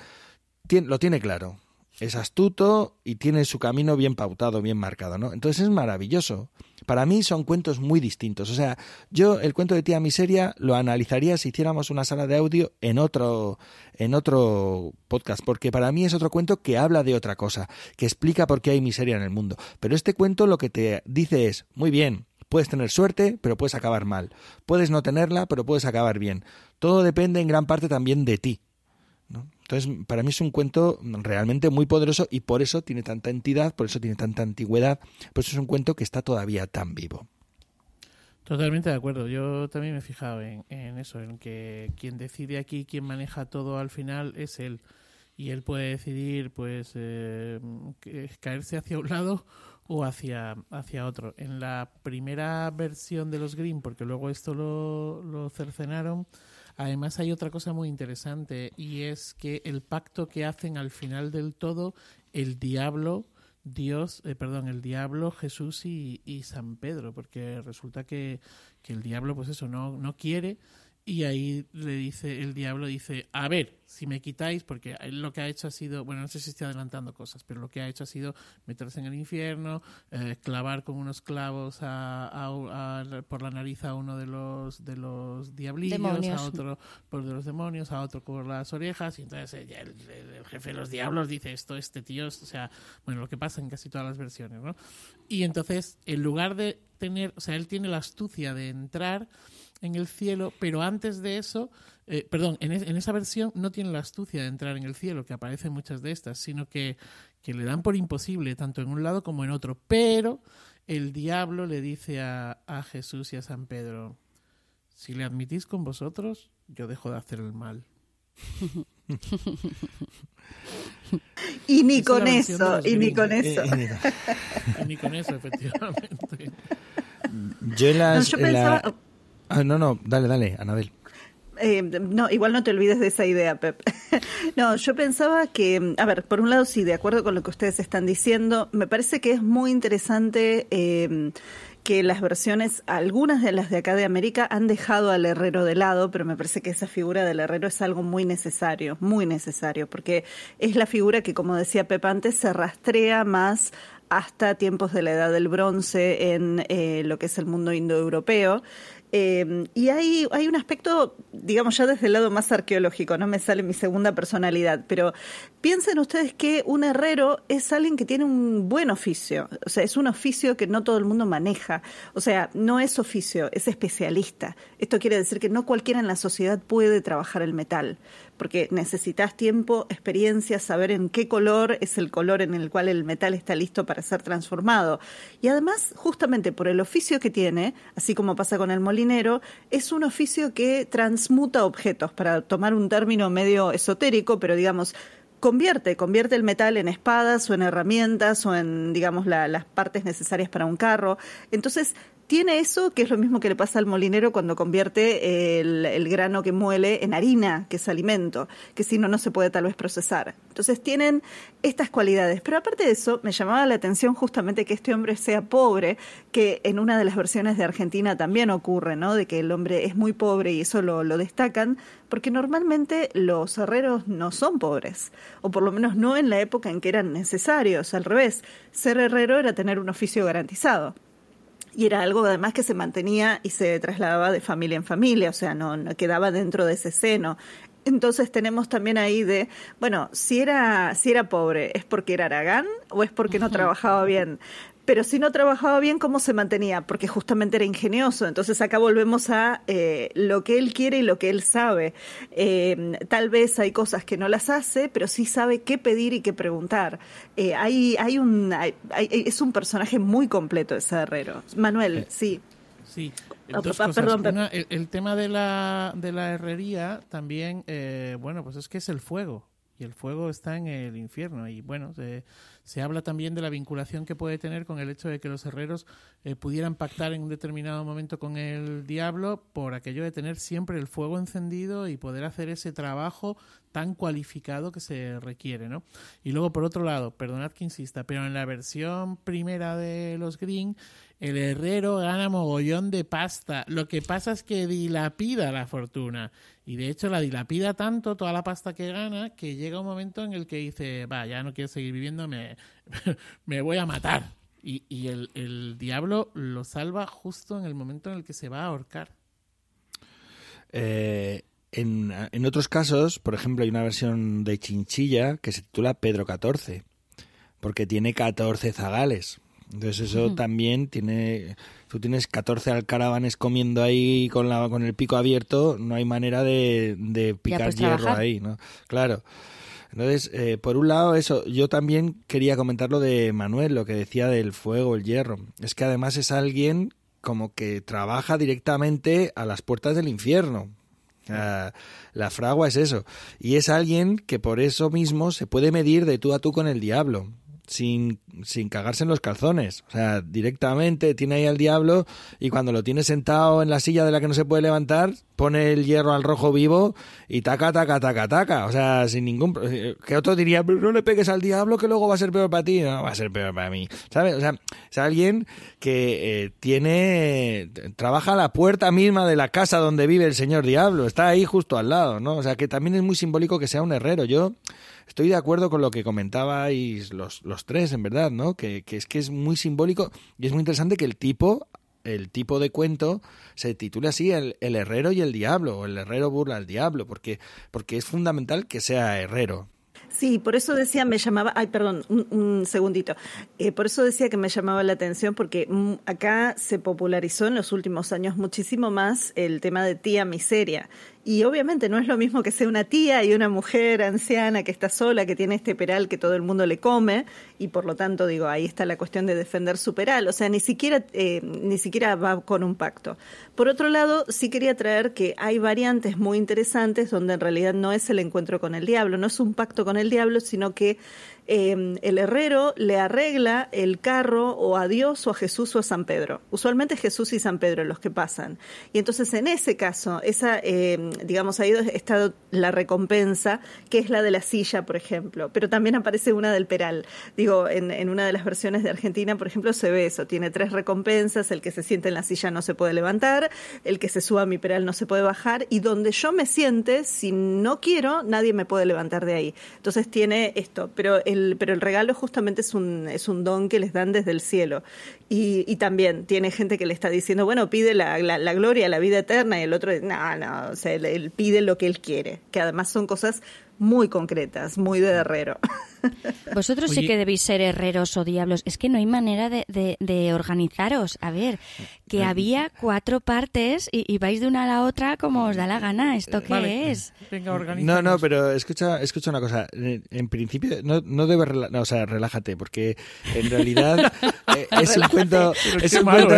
Speaker 4: lo tiene claro. Es astuto y tiene su camino bien pautado, bien marcado, ¿no? Entonces es maravilloso. Para mí son cuentos muy distintos. O sea, yo el cuento de Tía Miseria lo analizaría si hiciéramos una sala de audio en otro, en otro podcast, porque para mí es otro cuento que habla de otra cosa, que explica por qué hay miseria en el mundo. Pero este cuento lo que te dice es, muy bien, Puedes tener suerte, pero puedes acabar mal. Puedes no tenerla, pero puedes acabar bien. Todo depende en gran parte también de ti. Entonces, para mí es un cuento realmente muy poderoso y por eso tiene tanta entidad, por eso tiene tanta antigüedad, por eso es un cuento que está todavía tan vivo.
Speaker 3: Totalmente de acuerdo. Yo también me he fijado en, eso, en que quien decide aquí, quien maneja todo al final es él. Y él puede decidir, pues, eh, caerse hacia un lado o hacia, hacia otro. En la primera versión de los Green, porque luego esto lo, lo cercenaron, además hay otra cosa muy interesante y es que el pacto que hacen al final del todo el diablo, Dios, eh, perdón, el diablo, Jesús y, y San Pedro, porque resulta que, que el diablo, pues eso, no, no quiere y ahí le dice, el diablo dice, a ver, si me quitáis, porque lo que ha hecho ha sido, bueno, no sé si estoy adelantando cosas, pero lo que ha hecho ha sido meterse en el infierno, eh, clavar con unos clavos por la nariz a uno de los de los diablillos, a otro por de los demonios, a otro por las orejas, y entonces el, el, jefe de los diablos dice esto, este tío, o sea, bueno, lo que pasa en casi todas las versiones, ¿no? Y entonces, en lugar de tener, o sea, él tiene la astucia de entrar en el cielo, pero antes de eso, eh, perdón, en, en, esa versión no tiene la astucia de entrar en el cielo, que aparecen muchas de estas, sino que, que, le dan por imposible tanto en un lado como en otro. Pero el diablo le dice a, a Jesús y a San Pedro, si le admitís con vosotros, yo dejo de hacer el mal. <laughs>
Speaker 2: y ni con eso, y ni con eso.
Speaker 3: y ni con eso, efectivamente.
Speaker 4: Yo las, pensaba... Ah, no, no, dale, dale, Anabel.
Speaker 2: Eh, no, igual no te olvides de esa idea, Pep. <laughs> no, yo pensaba que, a ver, por un lado sí, de acuerdo con lo que ustedes están diciendo, me parece que es muy interesante eh, que las versiones, algunas de las de acá de América, han dejado al herrero de lado, pero me parece que esa figura del herrero es algo muy necesario, muy necesario, porque es la figura que, como decía Pep antes, se rastrea más hasta tiempos de la edad del bronce en eh, lo que es el mundo indoeuropeo. Eh, y hay, hay un aspecto, digamos ya desde el lado más arqueológico, no me sale mi segunda personalidad, pero piensen ustedes que un herrero es alguien que tiene un buen oficio, o sea, es un oficio que no todo el mundo maneja, o sea, no es oficio, es especialista. Esto quiere decir que no cualquiera en la sociedad puede trabajar el metal porque necesitas tiempo, experiencia, saber en qué color es el color en el cual el metal está listo para ser transformado. Y además, justamente por el oficio que tiene, así como pasa con el molinero, es un oficio que transmuta objetos, para tomar un término medio esotérico, pero digamos, convierte, convierte el metal en espadas o en herramientas o en, digamos, las partes necesarias para un carro. Entonces, tiene eso que es lo mismo que le pasa al molinero cuando convierte el, grano que muele en harina, que es alimento, que si no, no se puede tal vez procesar. Entonces tienen estas cualidades. Pero aparte de eso, me llamaba la atención justamente que este hombre sea pobre, que en una de las versiones de Argentina también ocurre, ¿no? De que el hombre es muy pobre y eso lo, lo destacan, porque normalmente los herreros no son pobres, o por lo menos no en la época en que eran necesarios. Al revés, ser herrero era tener un oficio garantizado y era algo además que se mantenía y se trasladaba de familia en familia, o sea, no, no, quedaba dentro de ese seno. Entonces tenemos también ahí de, bueno, si era, si era pobre, ¿es porque era Aragán o es porque no trabajaba bien? Pero si no trabajaba bien, ¿cómo se mantenía? Porque justamente era ingenioso. Entonces acá volvemos a eh, lo que él quiere y lo que él sabe. Eh, tal vez hay cosas que no las hace, pero sí sabe qué pedir y qué preguntar. Eh, hay, hay un, hay, hay, es un personaje muy completo ese herrero. Manuel, sí.
Speaker 3: Sí. Dos cosas. Perdón, Una, el, el, tema de la, de la herrería también, bueno, pues es que es el fuego. Y el fuego está en el infierno. Y bueno, se, se habla también de la vinculación que puede tener con el hecho de que los herreros eh, pudieran pactar en un determinado momento con el diablo por aquello de tener siempre el fuego encendido y poder hacer ese trabajo tan cualificado que se requiere, ¿no? Y luego, por otro lado, perdonad que insista, pero en la versión primera de los Green, el herrero gana mogollón de pasta. Lo que pasa es que dilapida la fortuna. Y de hecho la dilapida tanto, toda la pasta que gana, que llega un momento en el que dice, va, ya no quiero seguir viviendo, me, <laughs> me voy a matar. Y, y el, el, diablo lo salva justo en el momento en el que se va a ahorcar.
Speaker 4: Eh, en, en, otros casos, por ejemplo, hay una versión de Chinchilla que se titula Pedro XIV, porque tiene 14 zagales. Entonces eso uh -huh. también tiene... Tú tienes 14 alcaravanes comiendo ahí con, la, con el pico abierto, no hay manera de, de picar hierro
Speaker 1: trabajar.
Speaker 4: ahí, ¿no? Claro. Entonces, eh, por un lado, eso, yo también quería comentar lo de Manuel, lo que decía del fuego, el hierro. Es que además es alguien como que trabaja directamente a las puertas del infierno. Uh, la fragua es eso. Y es alguien que por eso mismo se puede medir de tú a tú con el diablo sin, sin cagarse en los calzones. O sea, directamente tiene ahí al diablo y cuando lo tiene sentado en la silla de la que no se puede levantar, pone el hierro al rojo vivo y taca, taca, taca, taca. O sea, sin ningún... Que otro diría, no le pegues al diablo que luego va a ser peor para ti. No, va a ser peor para mí. ¿Sabes? O sea, es alguien que eh, tiene... Trabaja a la puerta misma de la casa donde vive el señor diablo. Está ahí justo al lado, ¿no? O sea, que también es muy simbólico que sea un herrero. Yo estoy de acuerdo con lo que comentabais los, los tres, en verdad, ¿no? Que, que, es que es muy simbólico y es muy interesante que el tipo, el tipo de cuento se titule así, el, el herrero y el diablo, o el herrero burla al diablo, porque, porque es fundamental que sea herrero.
Speaker 2: Sí, por eso decía, me llamaba, ay, perdón, un, un segundito, eh, por eso decía que me llamaba la atención porque mm, acá se popularizó en los últimos años muchísimo más el tema de tía miseria y obviamente no es lo mismo que sea una tía y una mujer anciana que está sola, que tiene este peral que todo el mundo le come, y por lo tanto, digo, ahí está la cuestión de defender su peral. O sea, ni siquiera, eh, ni siquiera va con un pacto. Por otro lado, sí quería traer que hay variantes muy interesantes donde en realidad no es el encuentro con el diablo, no es un pacto con el diablo, sino que eh, el herrero le arregla el carro o a Dios o a Jesús o a San Pedro. Usualmente Jesús y San Pedro los que pasan. Y entonces en ese caso, esa, eh, digamos, ahí está la recompensa, que es la de la silla, por ejemplo. Pero también aparece una del peral. Digo, en, una de las versiones de Argentina, por ejemplo, se ve eso. Tiene tres recompensas. El que se siente en la silla no se puede levantar. El que se suba a mi peral no se puede bajar. Y donde yo me siente, si no quiero, nadie me puede levantar de ahí. Entonces tiene esto. Pero el, pero el regalo justamente es un, es un don que les dan desde el cielo. Y, y también tiene gente que le está diciendo, bueno, pide la, la, la, gloria, la vida eterna, y el otro, no, no, o sea, él, él pide lo que él quiere, que además son cosas muy concretas, muy de herrero. <laughs>
Speaker 1: Vosotros Oye. sí que debéis ser herreros o diablos. Es que no hay manera de, de, de organizaros. A ver, que había cuatro partes y, y, vais de una a la otra como os da la gana. ¿Esto qué
Speaker 3: vale.
Speaker 1: es?
Speaker 3: Venga,
Speaker 4: no, no, pero escucha, escucha una cosa. En principio, no, no debes, no, o sea, relájate, porque en realidad <laughs> eh, es un cuento, es un cuento,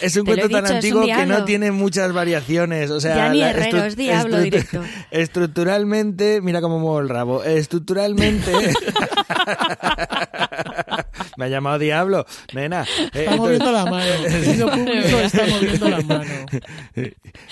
Speaker 4: es un cuento tan antiguo que no tiene muchas variaciones. O sea,
Speaker 1: ya ni herrero, es diablo directo. <laughs>
Speaker 4: Estructuralmente, mira cómo muevo el rabo. Estructuralmente <laughs> Me ha llamado diablo, nena. Eh,
Speaker 3: Está moviendo la mano. El sitio público <laughs> está moviendo la mano.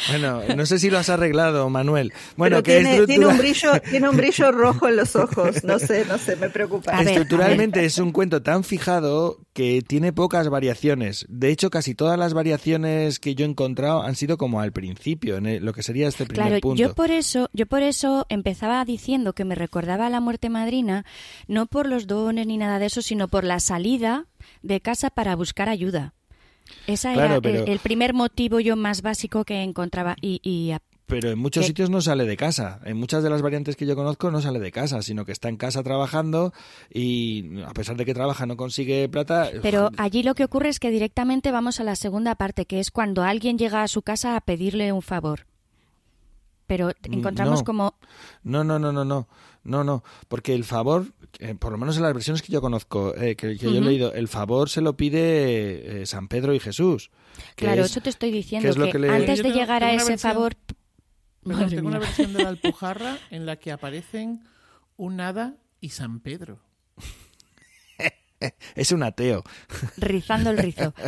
Speaker 4: Bueno, no sé si lo has arreglado, Manuel. Bueno,
Speaker 2: Pero
Speaker 4: que
Speaker 2: tiene, tiene un brillo, tiene un brillo <laughs> rojo en los ojos. No sé, no sé, me preocupa.
Speaker 1: A
Speaker 4: Estructuralmente es un cuento tan fijado que tiene pocas variaciones. De hecho, casi todas las variaciones que yo he encontrado han sido como al principio, en el- lo que sería este primer
Speaker 1: Claro,
Speaker 4: punto.
Speaker 1: yo por eso, yo por eso empezaba diciendo que me recordaba a la muerte madrina, no por los dones ni nada de eso, sino por la salida de casa para buscar ayuda. Ese
Speaker 4: Claro,
Speaker 1: era
Speaker 4: pero-
Speaker 1: el, el primer motivo yo más básico que encontraba y, y
Speaker 4: Pero en muchos sitios no sale de casa. En muchas de las variantes que yo conozco no sale de casa, sino que está en casa trabajando y a pesar de que trabaja no consigue plata.
Speaker 1: Pero allí lo que ocurre es que directamente vamos a la segunda parte, que es cuando alguien llega a su casa a pedirle un favor. Pero
Speaker 4: Mm,
Speaker 1: encontramos
Speaker 4: no.
Speaker 1: como
Speaker 4: No, no, no, no, no, no, no, porque el favor, eh, por lo menos en las versiones que yo conozco, eh, que, que yo he leído, el favor se lo pide eh, San Pedro y Jesús.
Speaker 1: Claro,
Speaker 4: es-
Speaker 1: eso te estoy diciendo,
Speaker 4: es lo
Speaker 1: que,
Speaker 4: que le-
Speaker 1: antes de
Speaker 3: tengo-
Speaker 1: llegar a ese
Speaker 3: versión-
Speaker 1: favor...
Speaker 3: Perdón, tengo una versión de la <laughs> Alpujarra en la que aparecen un hada y San Pedro. <laughs>
Speaker 4: es un ateo.
Speaker 1: Rizando el rizo. <laughs>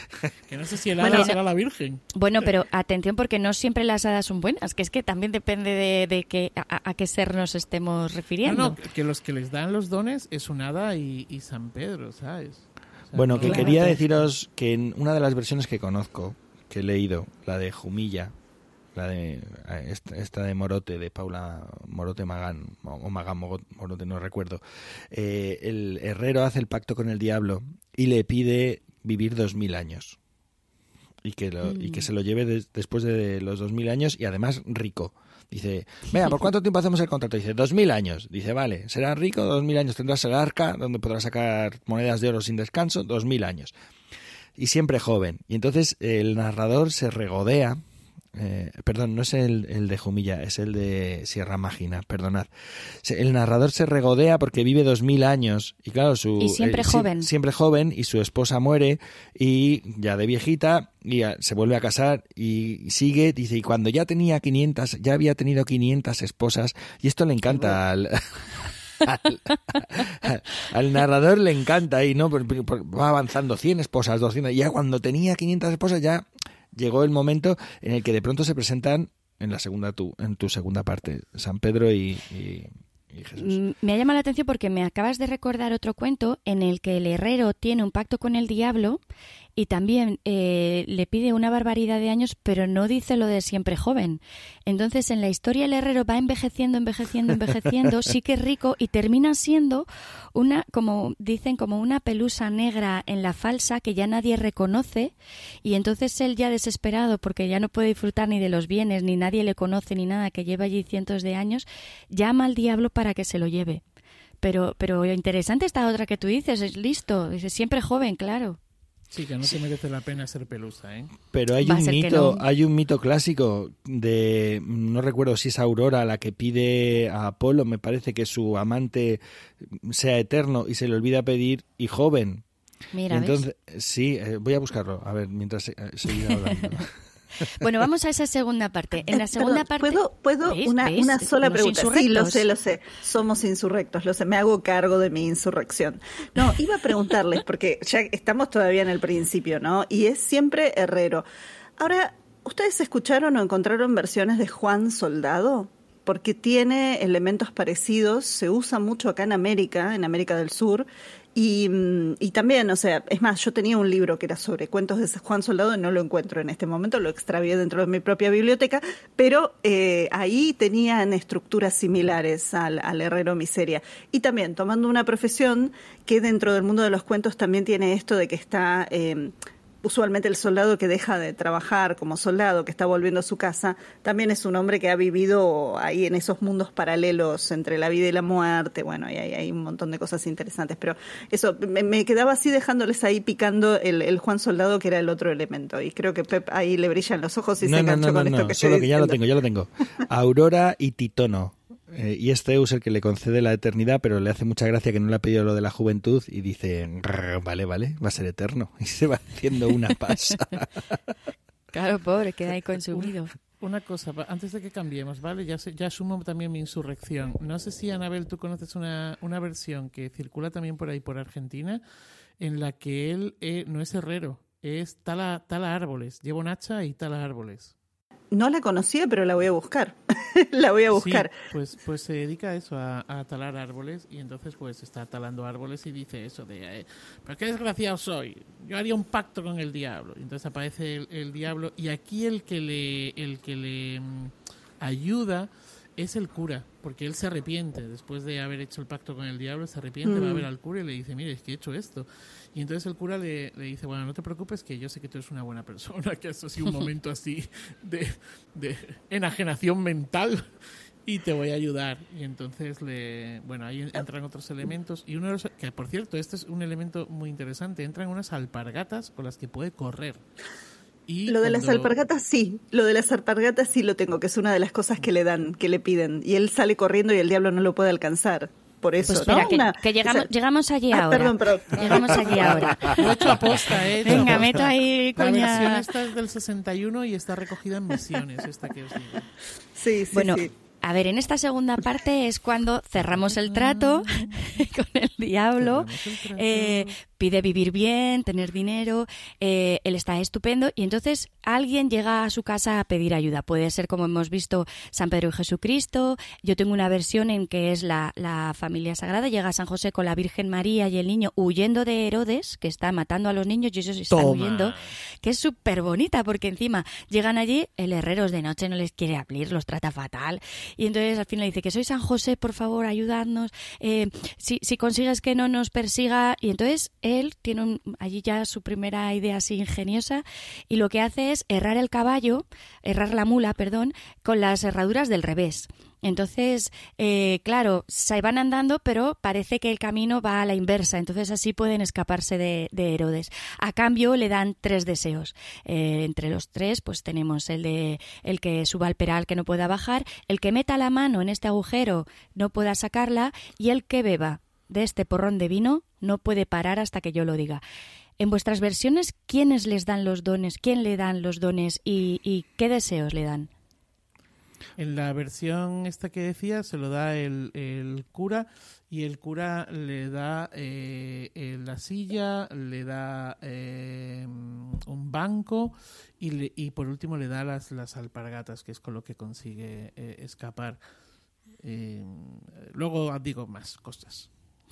Speaker 1: <laughs>
Speaker 3: Que no sé si el hada
Speaker 1: Bueno,
Speaker 3: será la Virgen.
Speaker 1: Bueno, pero atención porque no siempre las hadas son buenas, que es que también depende de, de que, a, a qué ser nos estemos
Speaker 3: No,
Speaker 1: refiriendo.
Speaker 3: no, que los que les dan los dones es un hada y, y San Pedro, ¿sabes? O sea,
Speaker 4: Bueno,
Speaker 3: no-
Speaker 4: que
Speaker 1: Claro.
Speaker 4: quería deciros que en una de las versiones que conozco, que he leído, la de Jumilla, la de eh, esta, esta de Morote, de Paula Morote Magán, o Magán Morote, no recuerdo, eh, el herrero hace el pacto con el diablo y le pide vivir dos mil años. Y que, lo- y que
Speaker 1: Mm.
Speaker 4: se lo lleve des- después de los dos mil años y además rico. Dice, venga, ¿por cuánto tiempo hacemos el contrato? Dice, dos mil años. Dice, vale, serás rico, dos mil años tendrás el arca donde podrás sacar monedas de oro sin descanso, dos mil años. Y siempre joven. Y entonces el narrador se regodea. Eh, perdón, no es el, el de Jumilla, es el de Sierra Mágina, perdonad. El narrador se regodea porque vive dos mil años y claro, su...
Speaker 1: Y siempre
Speaker 4: eh,
Speaker 1: joven.
Speaker 4: siempre joven y su esposa muere y ya de viejita y a- se vuelve a casar y sigue, dice, y cuando ya tenía 500, ya había tenido 500 esposas y esto le encanta al... <laughs> al, al- al narrador le encanta y no Por- por- va avanzando 100 esposas 200 y ya cuando tenía 500 esposas ya llegó el momento en el que de pronto se presentan en la segunda tu en tu segunda parte San Pedro y, y- Jesús.
Speaker 1: Mm, Me ha llamado la atención porque me acabas de recordar otro cuento en el que el herrero tiene un pacto con el diablo y también eh, le pide una barbaridad de años, pero no dice lo de siempre joven. Entonces, en la historia el herrero va envejeciendo, envejeciendo, envejeciendo, sí que es rico y termina siendo una, como dicen, como una pelusa negra en la falsa que ya nadie reconoce y entonces él ya desesperado porque ya no puede disfrutar ni de los bienes, ni nadie le conoce, ni nada, que lleva allí cientos de años, llama al diablo para que se lo lleve. Pero, pero interesante esta otra que tú dices, es listo, dices siempre joven, claro.
Speaker 3: Sí, que no te merece la pena ser pelusa, ¿eh?
Speaker 4: Pero hay
Speaker 1: Va
Speaker 4: un mito,
Speaker 1: no.
Speaker 4: hay un mito clásico de no recuerdo si es Aurora la que pide a Apolo, me parece que su amante sea eterno y se le olvida pedir y joven.
Speaker 1: Mira, ¿ves?
Speaker 4: Entonces, sí, eh, voy a buscarlo, a ver, mientras eh, seguir hablando. <laughs>
Speaker 1: Bueno, vamos a esa segunda parte. En la segunda
Speaker 2: perdón,
Speaker 1: parte...
Speaker 2: ¿Puedo, puedo
Speaker 1: ¿Ves?
Speaker 2: una,
Speaker 1: ¿Ves?
Speaker 2: una sola pregunta? Sí, lo sé, lo sé. Somos insurrectos, lo sé. Me hago cargo de mi insurrección. No, iba a preguntarles, porque ya estamos todavía en el principio, ¿no? Y es siempre Herrero. Ahora, ¿ustedes escucharon o encontraron versiones de Juan Soldado? Porque tiene elementos parecidos, se usa mucho acá en América, en América del Sur, y, mm, y también, o sea, es más, yo tenía un libro que era sobre cuentos de Juan Soldado no lo encuentro en este momento, lo extravié dentro de mi propia biblioteca, pero eh, ahí tenían estructuras similares al, al Herrero Miseria. Y también tomando una profesión que dentro del mundo de los cuentos también tiene esto de que está... eh, usualmente el soldado que deja de trabajar como soldado, que está volviendo a su casa, también es un hombre que ha vivido ahí en esos mundos paralelos entre la vida y la muerte. Bueno, y hay, hay un montón de cosas interesantes, pero eso, me, me quedaba así dejándoles ahí picando el, el Juan Soldado, que era el otro elemento. Y creo que Pep ahí le brillan los ojos y
Speaker 4: no,
Speaker 2: se enganchó
Speaker 4: no, no,
Speaker 2: con esto
Speaker 4: no,
Speaker 2: que
Speaker 4: solo
Speaker 2: estoy
Speaker 4: que ya lo tengo, ya lo tengo. <laughs> Aurora y Titono. Eh, y es Zeus el que le concede la eternidad, pero le hace mucha gracia que no le ha pedido lo de la juventud y dice, "Grr, vale, vale, va a ser eterno. <laughs> Y se va haciendo una pasa. <laughs>
Speaker 1: Claro, pobre, queda ahí consumido.
Speaker 3: una cosa, antes de que cambiemos, ¿vale? Ya, ya asumo también mi insurrección. No sé si, Anabel, tú conoces una, una versión que circula también por ahí, por Argentina, en la que él eh, no es herrero, es tala, tala árboles. Lleva un hacha y tala árboles.
Speaker 2: No la conocía, pero la voy a buscar. <laughs> la voy a buscar.
Speaker 3: pues, pues se dedica a eso, a, talar árboles, y entonces pues está talando árboles y dice eso de, eh, pero qué desgraciado soy, yo haría un pacto con el diablo. Y entonces aparece el, diablo, y aquí el que le, el que le mm, ayuda es el cura, porque él se arrepiente, después de haber hecho el pacto con el diablo, se arrepiente, va a ver mm. al cura y le dice, mire, es que he hecho esto. Y entonces el cura le, dice, bueno, no te preocupes, que yo sé que tú eres una buena persona, <laughs> que esto ha sido un momento <laughs> así de, de enajenación mental y te voy a ayudar. Y entonces, le, bueno, ahí entran otros elementos. Y uno de los, que por cierto, este es un elemento muy interesante, entran unas alpargatas con las que puede correr.
Speaker 2: Y lo de las alpargatas sí, lo de las alpargatas sí lo tengo, que es una de las cosas que le dan, que le piden. Y él sale corriendo y el diablo no lo puede alcanzar por pues eso.
Speaker 1: que, llegamos, llegamos allí ah, ahora.
Speaker 2: Perdón, perdón.
Speaker 1: Llegamos allí ahora.
Speaker 3: Lo he hecho aposta, ¿eh?
Speaker 1: Venga, meto ahí
Speaker 3: coña. La versión esta es del 61 y está recogida en Misiones, esta que os digo.
Speaker 2: Sí, sí,
Speaker 1: bueno,
Speaker 2: sí.
Speaker 1: A ver, en esta segunda parte es cuando cerramos el trato <laughs> con el diablo, eh, pide vivir bien, tener dinero, eh, él está estupendo y entonces alguien llega a su casa a pedir ayuda. Puede ser como hemos visto San Pedro y Jesucristo. Yo tengo una versión en que es la, familia sagrada, llega San José con la Virgen María y el niño huyendo de Herodes, que está matando a los niños y ellos están huyendo, que es súper bonita porque encima llegan allí, el herrero de noche no les quiere abrir, los trata fatal. Y entonces al final dice que soy San José, por favor, ayudadnos, eh, si, si consigues que no nos persiga. Y entonces él tiene allí ya su primera idea así ingeniosa y lo que hace es errar el caballo, errar la mula, perdón, con las herraduras del revés. Entonces, eh, claro, se van andando, pero parece que el camino va a la inversa. Entonces, así pueden escaparse de, Herodes. A cambio, le dan tres deseos. Eh, entre los tres, pues tenemos el de el que suba al peral que no pueda bajar, el que meta la mano en este agujero no pueda sacarla y el que beba de este porrón de vino no puede parar hasta que yo lo diga. En vuestras versiones, ¿quiénes les dan los dones? ¿Quién le dan los dones y, qué deseos le dan?
Speaker 3: En la versión esta que decía se lo da el, cura y el cura le da eh, la silla, le da eh, un banco y, por último le da las, alpargatas, que es con lo que consigue eh, escapar. luego digo más cosas.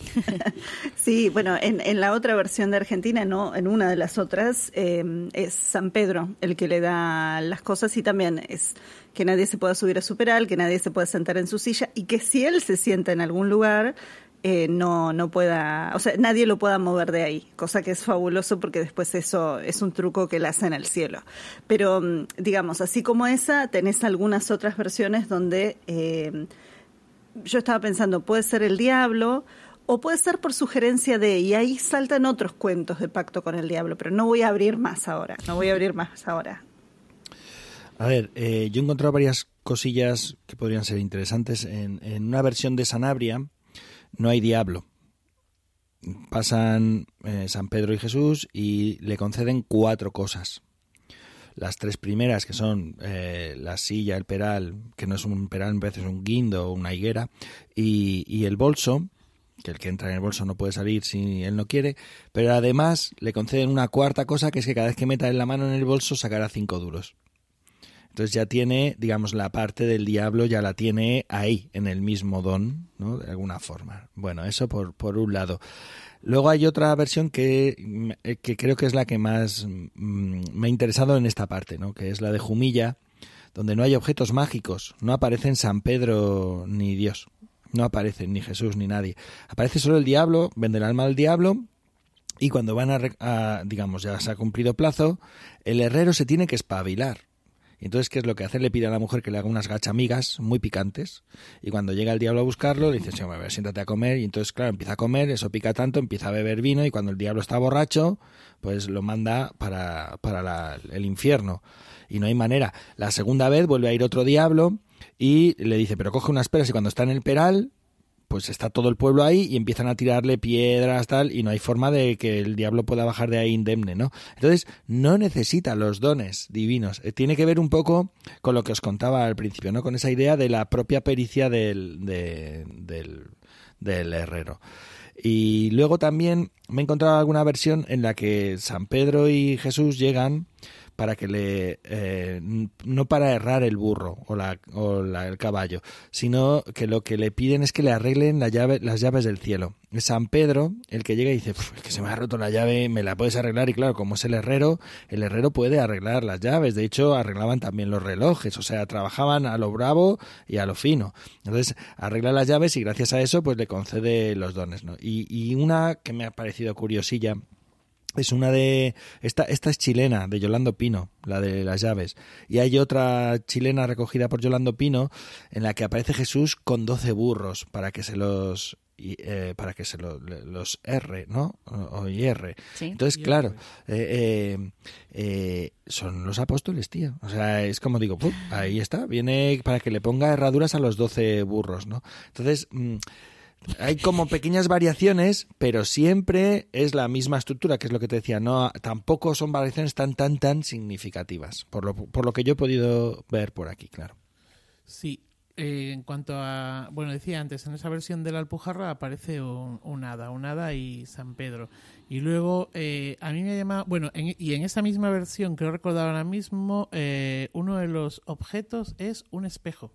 Speaker 3: <laughs>
Speaker 2: sí, bueno, en, en, la otra versión de Argentina, no, en una de las otras, eh, es San Pedro el que le da las cosas y también es que nadie se pueda subir a su peral, que nadie se pueda sentar en su silla y que si él se sienta en algún lugar, eh, no, no pueda, o sea, nadie lo pueda mover de ahí, cosa que es fabuloso porque después eso es un truco que le hace en el cielo. Pero, mm, digamos, así como esa, tenés algunas otras versiones donde eh, yo estaba pensando, puede ser el diablo, o puede ser por sugerencia de, y ahí saltan otros cuentos de pacto con el diablo, pero no voy a abrir más ahora, no voy a abrir más ahora.
Speaker 4: A ver, eh, yo he encontrado varias cosillas que podrían ser interesantes. En, en una versión de Sanabria no hay diablo. Pasan eh, San Pedro y Jesús y le conceden cuatro cosas. Las tres primeras, que son eh, la silla, el peral, que no es un peral, a veces es un guindo o una higuera, y, y el bolso, que el que entra en el bolso no puede salir si él no quiere, pero además le conceden una cuarta cosa, que es que cada vez que meta la mano en el bolso sacará cinco duros. Entonces ya tiene, digamos, la parte del diablo ya la tiene ahí, en el mismo don, ¿no? De alguna forma. Bueno, eso por, por un lado. Luego hay otra versión que, que creo que es la que más mm, me ha interesado en esta parte, ¿no? Que es la de Jumilla, donde no hay objetos mágicos, no aparecen San Pedro ni Dios. No aparecen ni Jesús ni nadie. Aparece solo el diablo, vende el alma al diablo y cuando van a, digamos, ya se ha cumplido plazo, el herrero se tiene que espabilar. Y entonces, ¿qué es lo que hace? Le pide a la mujer que le haga unas gachamigas muy picantes. Y cuando llega el diablo a buscarlo, le dice, siéntate a comer. Y entonces, claro, empieza a comer, eso pica tanto, empieza a beber vino. Y cuando el diablo está borracho, pues lo manda para, para el infierno. Y no hay manera. La segunda vez vuelve a ir otro diablo y le dice, pero coge unas peras y cuando está en el peral, pues está todo el pueblo ahí y empiezan a tirarle piedras tal y no hay forma de que el diablo pueda bajar de ahí indemne, ¿no? Entonces no necesita los dones divinos. Eh, tiene que ver un poco con lo que os contaba al principio, ¿no? Con esa idea de la propia pericia del, del, del herrero. Y luego también me he encontrado alguna versión en la que San Pedro y Jesús llegan para que le eh, no para errar el burro o, la, o el caballo, sino que lo que le piden es que le arreglen la llave, las llaves del cielo. San Pedro el que llega y dice, es que se me ha roto la llave, me la puedes arreglar y claro, como es el herrero, el herrero puede arreglar las llaves. De hecho, arreglaban también los relojes, o sea, trabajaban a lo bravo y a lo fino. Entonces, arregla las llaves y gracias a eso, pues le concede los dones. Y, y una que me ha parecido curiosilla es una de esta esta es chilena de Yolando Pino la de las llaves y hay otra chilena recogida por Yolando Pino en la que aparece Jesús con doce burros para que se los eh, para que se los R, ¿no? O, R. Entonces, claro, eh, eh, son los apóstoles, tío. O sea, es como digo, ahí está, viene para que le ponga herraduras a los doce burros, ¿no? Entonces, mm, hay como pequeñas variaciones, pero siempre es la misma estructura, que es lo que te decía. No, tampoco son variaciones tan, tan, tan significativas, por lo, por lo que yo he podido ver por aquí, claro.
Speaker 3: Sí, eh, en cuanto a, bueno, decía antes, en esa versión de la Alpujarra aparece un, hada, un hada y San Pedro. Y luego, eh, a mí me ha llamado, bueno, y en esa misma versión, creo recordar ahora mismo, eh, uno de los objetos es un espejo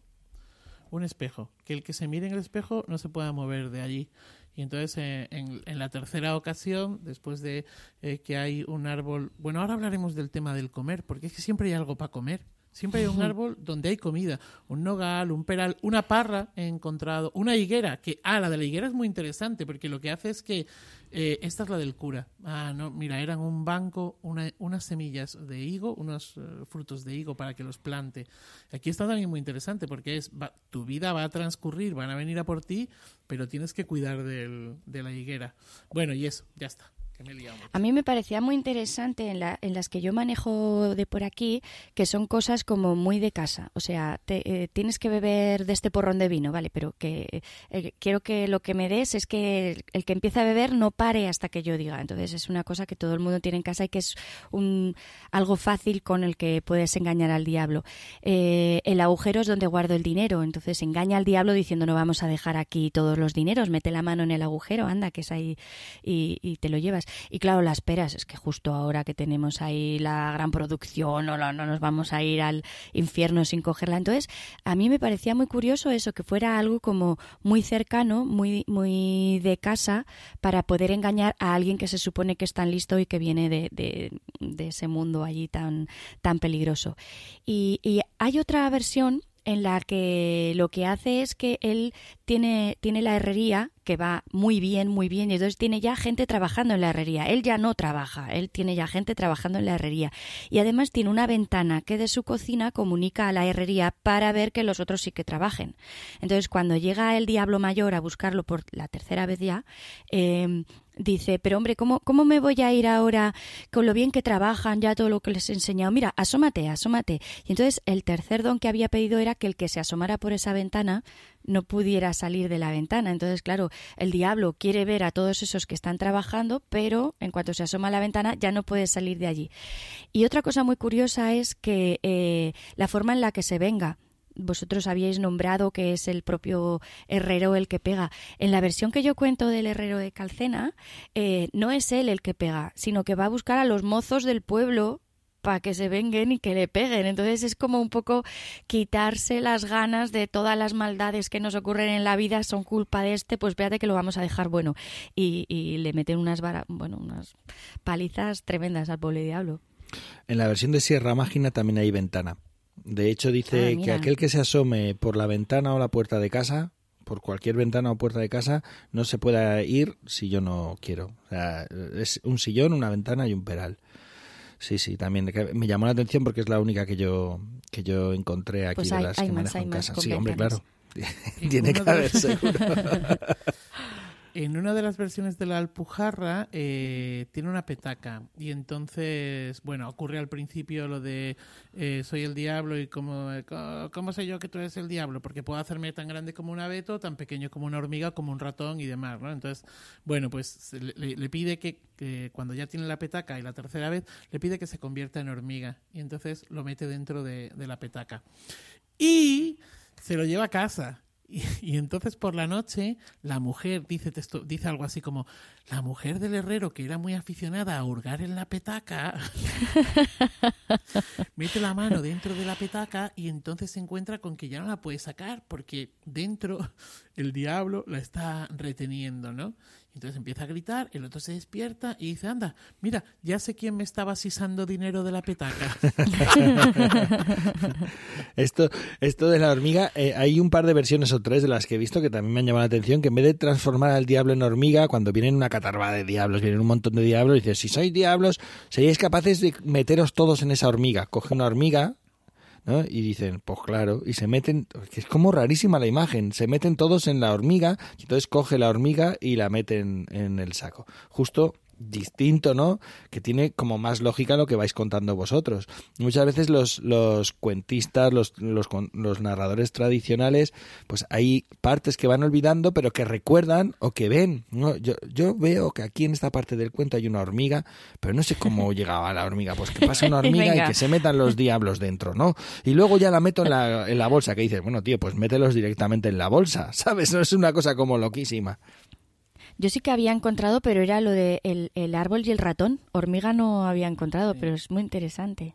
Speaker 3: un espejo, que el que se mire en el espejo no se pueda mover de allí. Y entonces eh, en, en, la tercera ocasión, después de eh, que hay un árbol, bueno, ahora hablaremos del tema del comer, porque es que siempre hay algo para comer. Siempre hay un árbol donde hay comida, un nogal, un peral, una parra he encontrado, una higuera, que, ah, la de la higuera es muy interesante porque lo que hace es que, eh, esta es la del cura, ah, no, mira, eran un banco, una, unas semillas de higo, unos eh, frutos de higo para que los plante. Aquí está también muy interesante porque es, tu vida va a transcurrir, van a venir a por ti, pero tienes que cuidar de la higuera. Bueno, y eso, ya está.
Speaker 1: A mí me parecía muy interesante en, la, en, las que yo manejo de por aquí, que son cosas como muy de casa. O sea, eh, tienes que beber de este porrón de vino, ¿vale? Pero que eh, quiero que lo que me des es que el, que empieza a beber no pare hasta que yo diga. Entonces es una cosa que todo el mundo tiene en casa y que es un, algo fácil con el que puedes engañar al diablo. Eh, el agujero es donde guardo el dinero. Entonces engaña al diablo diciendo no vamos a dejar aquí todos los dineros, mete la mano en el agujero, anda, que es ahí y te lo llevas. Y claro, las peras, es que justo ahora que tenemos ahí la gran producción, no, no nos vamos a ir al infierno sin cogerla. Entonces, a mí me parecía muy curioso eso, que fuera algo como muy cercano, muy, muy de casa, para poder engañar a alguien que se supone que es tan listo y que viene de, de, ese mundo allí tan, tan peligroso. Y, y hay otra versión en la que lo que hace es que él tiene, tiene la herrería que va muy bien, muy bien, y entonces tiene ya gente trabajando en la herrería. Él ya no trabaja, él tiene ya gente trabajando en la herrería. Y además tiene una ventana que de su cocina comunica a la herrería para ver que los otros sí que trabajen. Entonces, cuando llega el diablo mayor a buscarlo por la tercera vez ya, eh, dice, pero hombre, ¿cómo, ¿cómo me voy a ir ahora con lo bien que trabajan, ya todo lo que les he enseñado? Mira, asómate, asómate. Y entonces el tercer don que había pedido era que el que se asomara por esa ventana no pudiera salir de la ventana. Entonces, claro, el diablo quiere ver a todos esos que están trabajando, pero en cuanto se asoma a la ventana ya no puede salir de allí. Y otra cosa muy curiosa es que eh, la forma en la que se venga vosotros habíais nombrado que es el propio herrero el que pega. En la versión que yo cuento del herrero de Calcena, eh, no es él el que pega, sino que va a buscar a los mozos del pueblo para que se venguen y que le peguen. Entonces es como un poco quitarse las ganas de todas las maldades que nos ocurren en la vida son culpa de este, pues fíjate que lo vamos a dejar bueno. Y, le meten unas, bueno, unas palizas tremendas al pobre diablo.
Speaker 4: En la versión de Sierra Mágina también hay ventana. De hecho, dice ah, que aquel que se asome por la ventana o la puerta de casa, por cualquier ventana o puerta de casa, no se pueda ir si yo no quiero. O sea, es un sillón, una ventana y un peral. Sí, sí, también me llamó la atención porque es la única que yo que yo encontré aquí
Speaker 1: pues
Speaker 4: de las que
Speaker 1: manejo
Speaker 4: en
Speaker 1: casa.
Speaker 4: Sí, hombre, claro. <laughs> Tiene que haber seguro. <laughs>
Speaker 3: en una de las versiones de la Alpujarra eh, tiene una petaca y entonces, bueno, ocurre al principio lo de eh, soy el diablo y cómo, cómo sé yo que tú eres el diablo, porque puedo hacerme tan grande como un abeto, tan pequeño como una hormiga, como un ratón y demás, ¿no? Entonces, bueno, pues le, pide que, cuando ya tiene la petaca y la tercera vez, le pide que se convierta en hormiga y entonces lo mete dentro de, de la petaca. Y se lo lleva a casa <laughs> y, entonces por la noche la mujer dice, dice algo así como, la mujer del herrero que era muy aficionada a hurgar en la petaca, <laughs> mete la mano dentro de la petaca y entonces se encuentra con que ya no la puede sacar porque dentro el diablo la está reteniendo, ¿no? Entonces empieza a gritar, el otro se despierta y dice, anda, mira, ya sé quién me estaba sisando dinero de la petaca. <laughs>
Speaker 4: esto, esto de la hormiga, eh, hay un par de versiones o tres de las que he visto que también me han llamado la atención, que en vez de transformar al diablo en hormiga, cuando vienen una catarba de diablos, vienen un montón de diablos, dice, si sois diablos, seríais capaces de meteros todos en esa hormiga. Coge una hormiga, y dicen, pues claro, y se meten, que es como rarísima la imagen, se meten todos en la hormiga, entonces coge la hormiga y la meten en el saco. Justo distinto, ¿no? Que tiene como más lógica lo que vais contando vosotros. Muchas veces los, los cuentistas, los, los, los, narradores tradicionales, pues hay partes que van olvidando, pero que recuerdan o que ven. ¿no? Yo, yo veo que aquí en esta parte del cuento hay una hormiga, pero no sé cómo <laughs> llegaba la hormiga. Pues que pasa una <laughs> hormiga y que se metan los diablos dentro, ¿no? Y luego ya la meto en la, en la bolsa, que dices, bueno, tío, pues mételos directamente en la bolsa, <laughs> ¿sabes? No es una cosa como loquísima.
Speaker 1: Yo sí que había encontrado, pero era lo de el, el árbol y el ratón. Hormiga no había encontrado, pero es muy interesante.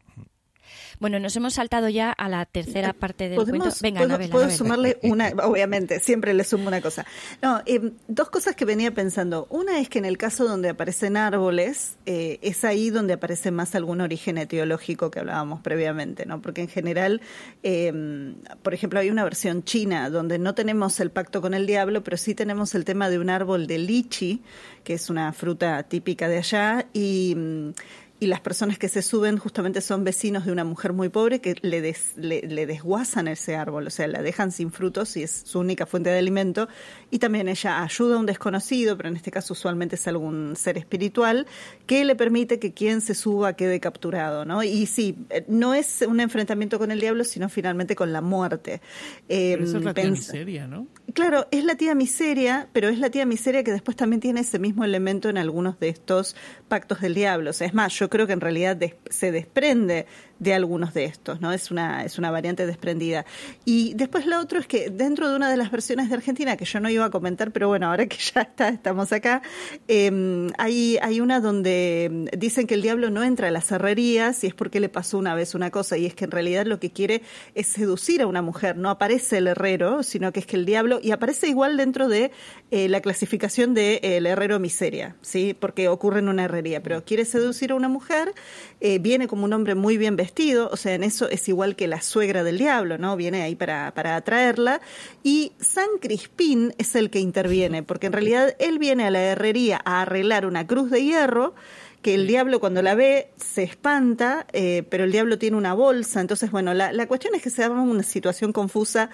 Speaker 1: Bueno, nos hemos saltado ya a la tercera parte del cuento. Venga,
Speaker 2: ¿puedo, puedo sumarle <laughs> una, obviamente, siempre le sumo una cosa. No, eh, dos cosas que venía pensando. Una es que en el caso donde aparecen árboles, eh, es ahí donde aparece más algún origen etiológico que hablábamos previamente, ¿no? Porque en general, eh, por ejemplo, hay una versión china donde no tenemos el pacto con el diablo, pero sí tenemos el tema de un árbol de lichi, que es una fruta típica de allá, y y las personas que se suben justamente son vecinos de una mujer muy pobre que le, le, desguazan ese árbol, o sea, la dejan sin frutos y es su única fuente de alimento. Y también ella ayuda a un desconocido, pero en este caso usualmente es algún ser espiritual, que le permite que quien se suba quede capturado, ¿no? Y sí, eh, no es un enfrentamiento con el diablo, sino finalmente con la muerte.
Speaker 3: Pero es la tía miseria, ¿no?
Speaker 2: Claro, es la tía miseria, pero es la tía miseria que después también tiene ese mismo elemento en algunos de estos pactos del diablo. O sea, es más, yo creo que en realidad se desprende de algunos de estos, ¿no? Es una, es una variante desprendida. Y después lo otro es que dentro de una de las versiones de Argentina, que yo no iba a comentar, pero bueno, ahora que ya está, estamos acá, eh, hay, hay una donde dicen que el diablo no entra a las herrerías y es porque le pasó una vez una cosa, y es que en realidad lo que quiere es seducir a una mujer, no aparece el herrero, sino que es que el diablo, y aparece igual dentro de eh, la clasificación de, el herrero miseria, ¿sí? Porque ocurre en una herrería, pero quiere seducir a una mujer, eh, viene como un hombre muy bien vestido, o sea, en eso es igual que la suegra del diablo, ¿no? Viene ahí para, para atraerla. Y San Crispín es el que interviene, porque en realidad él viene a la herrería a arreglar una cruz de hierro que el diablo cuando la ve se espanta, eh, pero el diablo tiene una bolsa. Entonces, bueno, la, la cuestión es que se da una situación confusa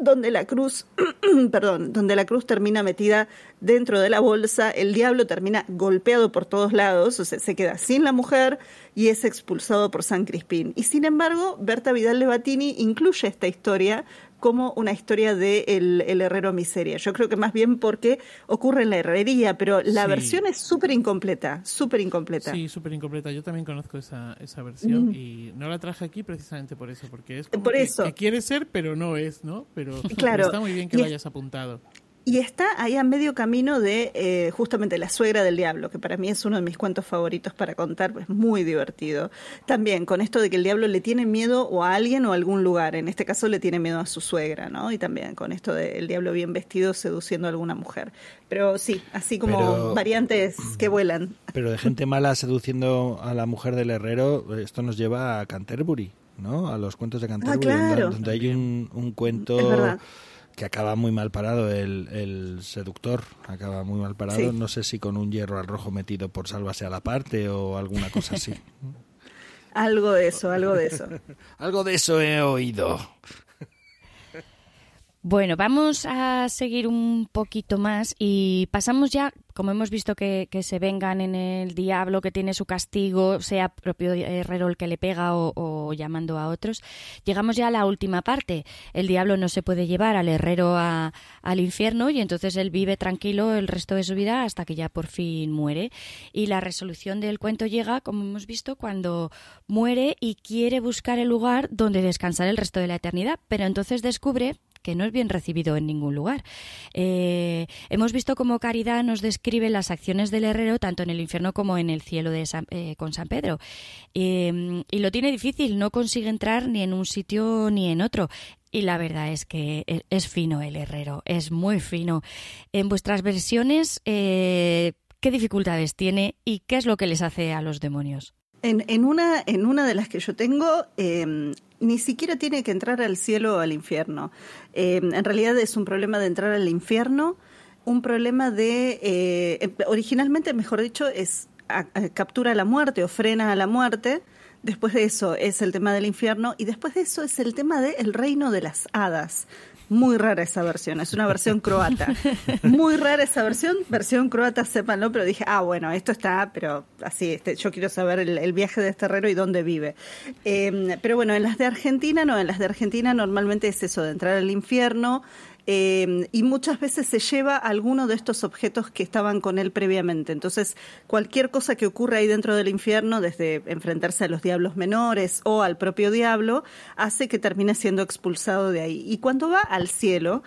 Speaker 2: donde la cruz, <clears throat> perdón, donde la cruz termina metida dentro de la bolsa, el diablo termina golpeado por todos lados, o sea, se queda sin la mujer y es expulsado por San Crispín. Y sin embargo, Berta Vidal de Batini incluye esta historia como una historia de el, herrero miseria. Yo creo que más bien porque ocurre en la herrería, pero la versión es súper incompleta, súper incompleta.
Speaker 3: Sí, súper incompleta. Yo también conozco esa, esa versión y no la traje aquí precisamente por eso, porque es como que, quiere ser, pero no es, ¿no? Pero claro. está muy bien que lo hayas apuntado.
Speaker 2: Y está ahí a medio camino de eh, justamente La suegra del diablo, que para mí es uno de mis cuentos favoritos para contar, es muy divertido. También con esto de que el diablo le tiene miedo o a alguien o a algún lugar, en este caso le tiene miedo a su suegra, ¿no? Y también con esto del diablo bien vestido seduciendo a alguna mujer. Pero sí, así como variantes que vuelan.
Speaker 4: Pero de gente mala seduciendo a la mujer del herrero, esto nos lleva a Canterbury, ¿no? A los cuentos de ah, Canterbury, donde, hay un, un cuento que acaba muy mal parado el, el seductor, acaba muy mal parado, no sé si con un hierro al rojo metido por sálvase a la parte o alguna cosa así. <laughs>
Speaker 2: algo de eso, algo de eso. <laughs>
Speaker 4: algo de eso he oído.
Speaker 1: Bueno, vamos a seguir un poquito más y pasamos ya, como hemos visto que, se vengan en el diablo que tiene su castigo, sea propio herrero el que le pega o, llamando a otros, llegamos ya a la última parte. El diablo no se puede llevar al herrero al infierno y entonces él vive tranquilo el resto de su vida hasta que ya por fin muere. Y la resolución del cuento llega, como hemos visto, cuando muere y quiere buscar el lugar donde descansar el resto de la eternidad, pero entonces descubre que no es bien recibido en ningún lugar. Eh, hemos visto cómo Caridad nos describe las acciones del herrero tanto en el infierno como en el cielo de eh, con San Pedro. Eh, y lo tiene difícil, no consigue entrar ni en un sitio ni en otro. Y la verdad es que e, es fino el herrero, es muy fino. En vuestras versiones, ¿qué dificultades tiene y qué es lo que les hace a los demonios?
Speaker 2: En, en, una, en una de las que yo tengo, ni siquiera tiene que entrar al cielo o al infierno. Eh, en realidad es un problema de entrar al infierno, un problema de, eh, originalmente, mejor dicho, es captura la muerte o frena a la muerte. Después de eso es el tema del infierno y después de eso es el tema del reino de las hadas. Muy rara esa versión, es una versión croata. Muy rara esa versión, versión croata, sépanlo, pero dije, ah, bueno, esto está, pero así, este, yo quiero saber el, viaje de este herrero y dónde vive. Em, pero bueno, en las de Argentina no, en las de Argentina normalmente es eso, de entrar al infierno, eh, y muchas veces se lleva alguno de estos objetos que estaban con él previamente. Entonces, cualquier cosa que ocurra ahí dentro del infierno, desde enfrentarse a los diablos menores o al propio diablo, hace que termine siendo expulsado de ahí. Y cuando va al cielo,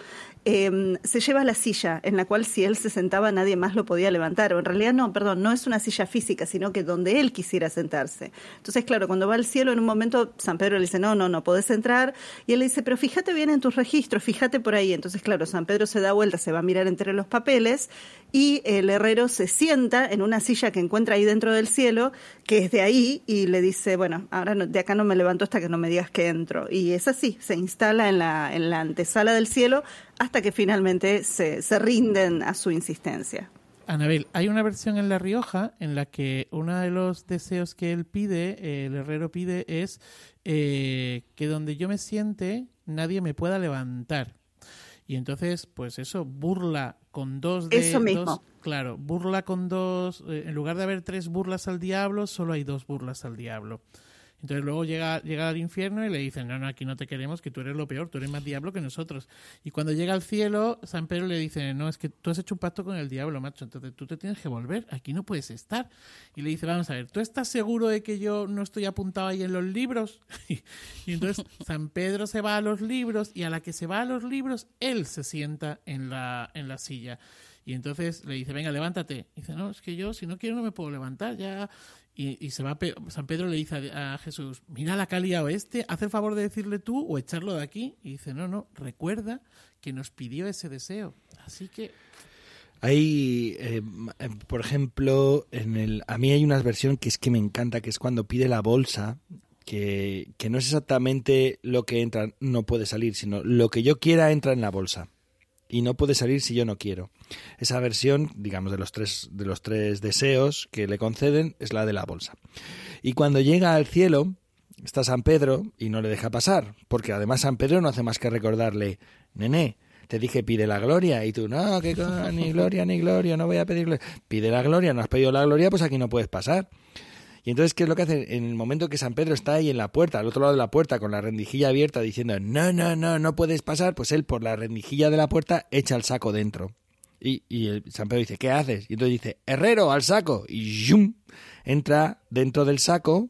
Speaker 2: eh, se lleva la silla en la cual si él se sentaba nadie más lo podía levantar. O en realidad no, perdón, no es una silla física, sino que donde él quisiera sentarse. Entonces, claro, cuando va al cielo, en un momento San Pedro le dice, no, no, no podés entrar. Y él le dice, pero fíjate bien en tus registros, fíjate por ahí. Entonces, claro, San Pedro se da vuelta, se va a mirar entre los papeles y el herrero se sienta en una silla que encuentra ahí dentro del cielo, que es de ahí, y le dice, bueno, ahora de acá no me levanto hasta que no me digas que entro. Y es así, se instala en la, en la antesala del cielo hasta que finalmente se, se rinden a su insistencia.
Speaker 3: Anabel, hay una versión en La Rioja en la que uno de los deseos que él pide, el herrero pide, es eh, que donde yo me siente nadie me pueda levantar. Y entonces, pues eso, burla con dos de...
Speaker 2: Eso mismo.
Speaker 3: claro, burla con dos... Eh, en lugar de haber tres burlas al diablo, solo hay dos burlas al diablo. Entonces luego llega, llega al infierno y le dicen, no, no, aquí no te queremos, que tú eres lo peor, tú eres más diablo que nosotros. Y cuando llega al cielo, San Pedro le dice, no, es que tú has hecho un pacto con el diablo, macho, entonces tú te tienes que volver, aquí no puedes estar. Y le dice, vamos a ver, ¿tú estás seguro de que yo no estoy apuntado ahí en los libros? <laughs> y entonces <laughs> San Pedro se va a los libros y a la que se va a los libros, él se sienta en la, en la silla. Y entonces le dice, venga, levántate. Y dice, no, es que yo si no quiero no me puedo levantar, ya y, se va San Pedro le dice a, Jesús, mira la calidad oeste, haz el favor de decirle tú o echarlo de aquí. Y dice, no, no, recuerda que nos pidió ese deseo. Así que...
Speaker 4: Hay, eh, por ejemplo, en el, a mí hay una versión que es que me encanta, que es cuando pide la bolsa, que, que no es exactamente lo que entra, no puede salir, sino lo que yo quiera entra en la bolsa y no puede salir si yo no quiero. Esa versión, digamos, de los tres, de los tres deseos que le conceden es la de la bolsa. Y cuando llega al cielo, está San Pedro y no le deja pasar, porque además San Pedro no hace más que recordarle, nené, te dije pide la gloria y tú, no, que ni gloria, ni gloria, no voy a pedirle. Pide la gloria, no has pedido la gloria, pues aquí no puedes pasar. Y entonces, ¿qué es lo que hace? En el momento que San Pedro está ahí en la puerta, al otro lado de la puerta, con la rendijilla abierta, diciendo, no, no, no, no puedes pasar, pues él por la rendijilla de la puerta echa el saco dentro. Y, y San Pedro dice, ¿qué haces? Y entonces dice, herrero, al saco. Y ¡yum! entra dentro del saco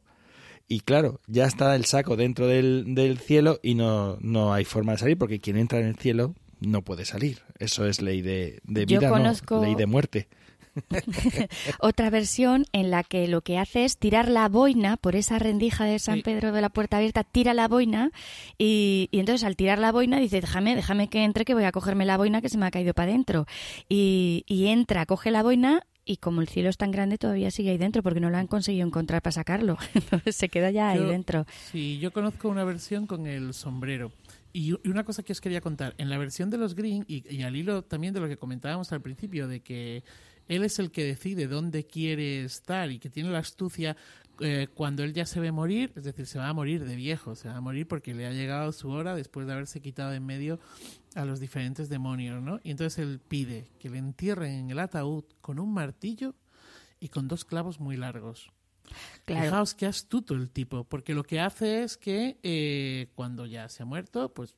Speaker 4: y claro, ya está el saco dentro del, del cielo y no, no hay forma de salir porque quien entra en el cielo no puede salir. Eso es ley de, de vida, no, ley de muerte. <laughs>
Speaker 1: Otra versión en la que lo que hace es tirar la boina por esa rendija de San Pedro de la puerta abierta, tira la boina y, entonces al tirar la boina dice, déjame, déjame que entre que voy a cogerme la boina que se me ha caído para adentro. Y, y entra, coge la boina y como el cielo es tan grande todavía sigue ahí dentro porque no lo han conseguido encontrar para sacarlo. <laughs> Entonces se queda ya ahí dentro.
Speaker 3: Sí, yo conozco una versión con el sombrero. Y una cosa que os quería contar, en la versión de los Green, y, y, al hilo también de lo que comentábamos al principio, de que él es el que decide dónde quiere estar y que tiene la astucia eh, cuando él ya se ve morir, es decir, se va a morir de viejo, se va a morir porque le ha llegado su hora después de haberse quitado de en medio a los diferentes demonios, ¿no? Y entonces él pide que le entierren en el ataúd con un martillo y con dos clavos muy largos. Claro. Fijaos qué astuto el tipo, porque lo que hace es que eh, cuando ya se ha muerto, pues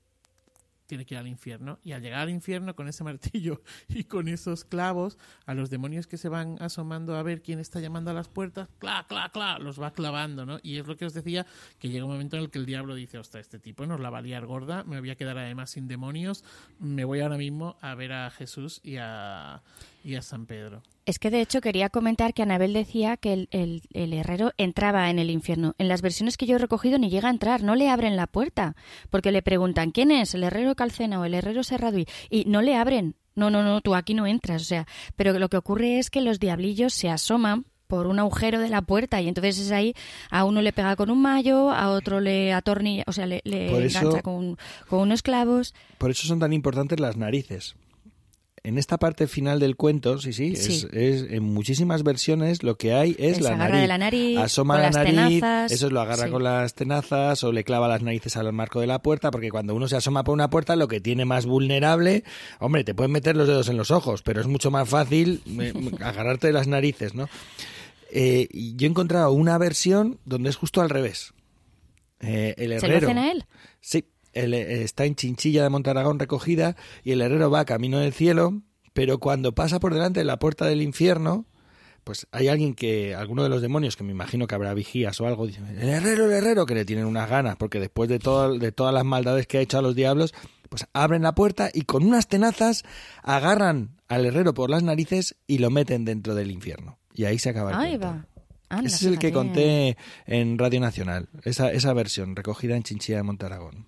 Speaker 3: tiene que ir al infierno. Y al llegar al infierno con ese <laughs> martillo y con esos clavos, a los demonios que se van asomando a ver quién está llamando a las puertas, cla, cla, cla, los va clavando, ¿no? Y es lo que os decía, que llega un momento en el que el diablo dice, ostras, este tipo nos la va a liar gorda, me voy a quedar además sin demonios, me voy ahora mismo a ver a Jesús y a, y a San Pedro.
Speaker 1: Es que de hecho quería comentar que Anabel decía que el, el, el, herrero entraba en el infierno. En las versiones que yo he recogido ni llega a entrar, no le abren la puerta, porque le preguntan quién es, el herrero Calcena o el herrero Serraduy, y no le abren. No, no, no, tú aquí no entras, o sea, pero lo que ocurre es que los diablillos se asoman por un agujero de la puerta y entonces es ahí a uno le pega con un mallo, a otro le atornilla, o sea, le, le engancha con, con unos clavos.
Speaker 4: Por eso son tan importantes las narices, en esta parte final del cuento, sí, sí, Es, es, en muchísimas versiones lo que hay es la nariz.
Speaker 1: De la nariz.
Speaker 4: Asoma la nariz, eso lo agarra sí. con las tenazas o le clava las narices al marco de la puerta, porque cuando uno se asoma por una puerta, lo que tiene más vulnerable, hombre, te pueden meter los dedos en los ojos, pero es mucho más fácil <laughs> agarrarte de las narices, ¿no? Eh, yo he encontrado una versión donde es justo al revés. Eh, el herrero.
Speaker 1: ¿Se lo hacen a él?
Speaker 4: Sí, el, está en Chinchilla de Montaragón recogida y el herrero va camino del cielo, pero cuando pasa por delante de la puerta del infierno, pues hay alguien que, alguno de los demonios, que me imagino que habrá vigías o algo, dice, el herrero, el herrero, que le tienen unas ganas, porque después de, todo, de todas las maldades que ha hecho a los diablos, pues abren la puerta y con unas tenazas agarran al herrero por las narices y lo meten dentro del infierno. Y ahí se acaba el
Speaker 1: Ahí va. Anda,
Speaker 4: Ese es el que conté en Radio Nacional, esa, esa versión recogida en Chinchilla de Montaragón.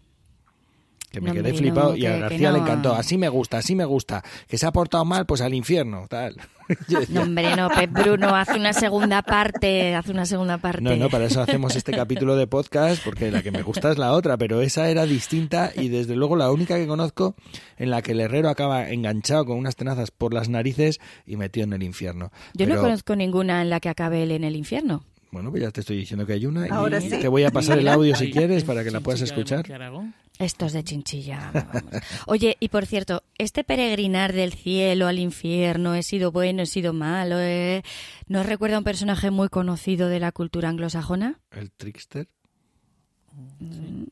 Speaker 4: Que me
Speaker 1: No,
Speaker 4: quedé
Speaker 1: hombre,
Speaker 4: flipado
Speaker 1: no,
Speaker 4: y a García le encantó. Así me gusta, así me gusta. Que se ha portado mal, pues al infierno, tal. <laughs>
Speaker 1: No, hombre, no, Pep Bruno, hace una segunda parte, hace una segunda parte.
Speaker 4: No, no, para eso hacemos este capítulo de podcast, porque la que me gusta es la otra, pero esa era distinta y desde luego la única que conozco en la que el herrero acaba enganchado con unas tenazas por las narices y metido en el infierno.
Speaker 1: Yo
Speaker 4: Pero,
Speaker 1: no conozco ninguna en la que acabe él en el infierno.
Speaker 4: Bueno, pues ya te estoy diciendo que hay una y
Speaker 2: Ahora sí.
Speaker 4: te voy a pasar el audio si quieres para que la puedas escuchar.
Speaker 3: Aragón.
Speaker 1: Estos de chinchilla. vamos. Oye, y por cierto, este peregrinar del cielo al infierno, he sido bueno, he sido malo, eh, ¿no recuerda a un personaje muy conocido de la cultura anglosajona?
Speaker 4: El trickster.
Speaker 1: Mm,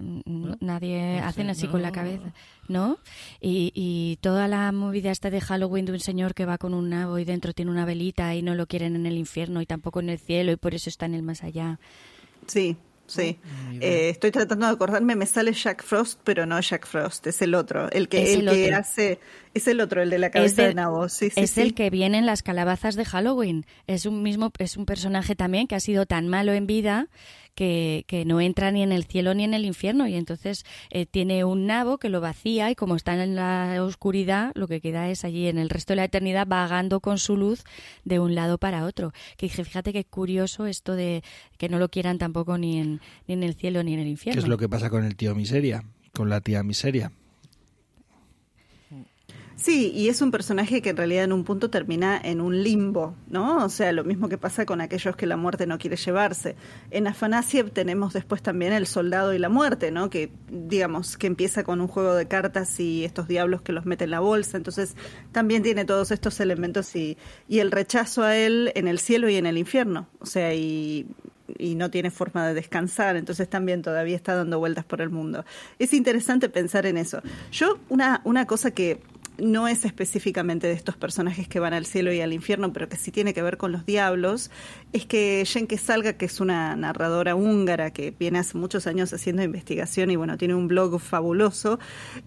Speaker 1: Nadie
Speaker 3: No sé,
Speaker 1: hacen así con la cabeza, ¿no? Y, y toda la movida esta de Halloween de un señor que va con un nabo y dentro tiene una velita y no lo quieren en el infierno y tampoco en el cielo y por eso está en el más allá.
Speaker 2: Sí, sí. Eh, estoy tratando de acordarme, me sale Jack Frost, pero no Jack Frost, es el otro, el que,
Speaker 1: Es
Speaker 2: el
Speaker 1: el
Speaker 2: que hace, es el otro, el de la cabeza
Speaker 1: del-
Speaker 2: de nabo, sí, sí,
Speaker 1: es
Speaker 2: sí.
Speaker 1: el que viene en las calabazas de Halloween. Es un mismo, es un personaje también que ha sido tan malo en vida que, que no entra ni en el cielo ni en el infierno. Y entonces eh, tiene un nabo que lo vacía y como está en la oscuridad, lo que queda es allí en el resto de la eternidad vagando con su luz de un lado para otro. Que dije, fíjate qué curioso esto de que no lo quieran tampoco ni en, ni en el cielo ni en el infierno.
Speaker 4: ¿Qué es lo que pasa con el tío Miseria? Con la tía Miseria.
Speaker 2: Sí, y es un personaje que en realidad en un punto termina en un limbo, ¿no? O sea, lo mismo que pasa con aquellos que la muerte no quiere llevarse. En Afanasiev tenemos después también el soldado y la muerte, ¿no? Que digamos que empieza con un juego de cartas y estos diablos que los meten en la bolsa. Entonces también tiene todos estos elementos y, y el rechazo a él en el cielo y en el infierno. O sea, y y no tiene forma de descansar, entonces también todavía está dando vueltas por el mundo. Es interesante pensar en eso. Yo, una, una cosa que no es específicamente de estos personajes que van al cielo y al infierno, pero que sí tiene que ver con los diablos, es que Jenke Salga, que es una narradora húngara que viene hace muchos años haciendo investigación y bueno, tiene un blog fabuloso,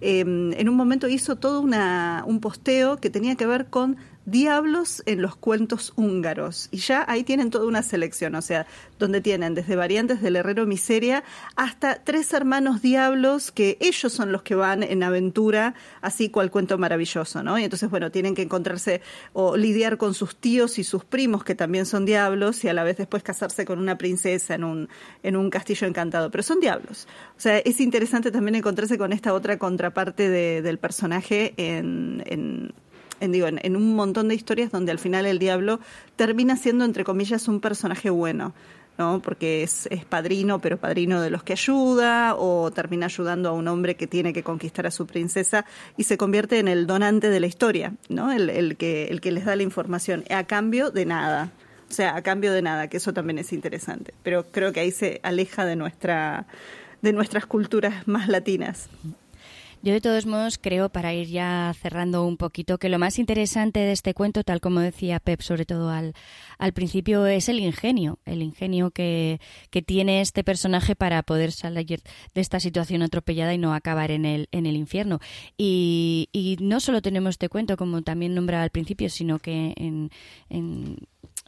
Speaker 2: eh, en un momento hizo todo una, un posteo que tenía que ver con diablos en los cuentos húngaros. Y ya ahí tienen toda una selección, o sea, donde tienen desde variantes del herrero miseria hasta tres hermanos diablos que ellos son los que van en aventura, así cual cuento maravilloso, ¿no? Y entonces, bueno, tienen que encontrarse o lidiar con sus tíos y sus primos que también son diablos y a la vez después casarse con una princesa en un, en un castillo encantado. Pero son diablos. O sea, es interesante también encontrarse con esta otra contraparte de- del personaje en en, digo, en, un montón de historias donde al final el diablo termina siendo, entre comillas, un personaje bueno. ¿no? porque es, es, padrino, pero padrino de los que ayuda, o termina ayudando a un hombre que tiene que conquistar a su princesa y se convierte en el donante de la historia, ¿no? el, el, que, el que les da la información, a cambio de nada. O sea, a cambio de nada, que eso también es interesante. Pero creo que ahí se aleja de nuestra de nuestras culturas más latinas.
Speaker 1: Yo de todos modos creo, para ir ya cerrando un poquito, que lo más interesante de este cuento, tal como decía Pep, sobre todo al, al principio, es el ingenio, el ingenio que, tiene este personaje para poder salir de esta situación atropellada y no acabar en el, infierno. Y, no solo tenemos este cuento, como también nombraba al principio, sino que en, en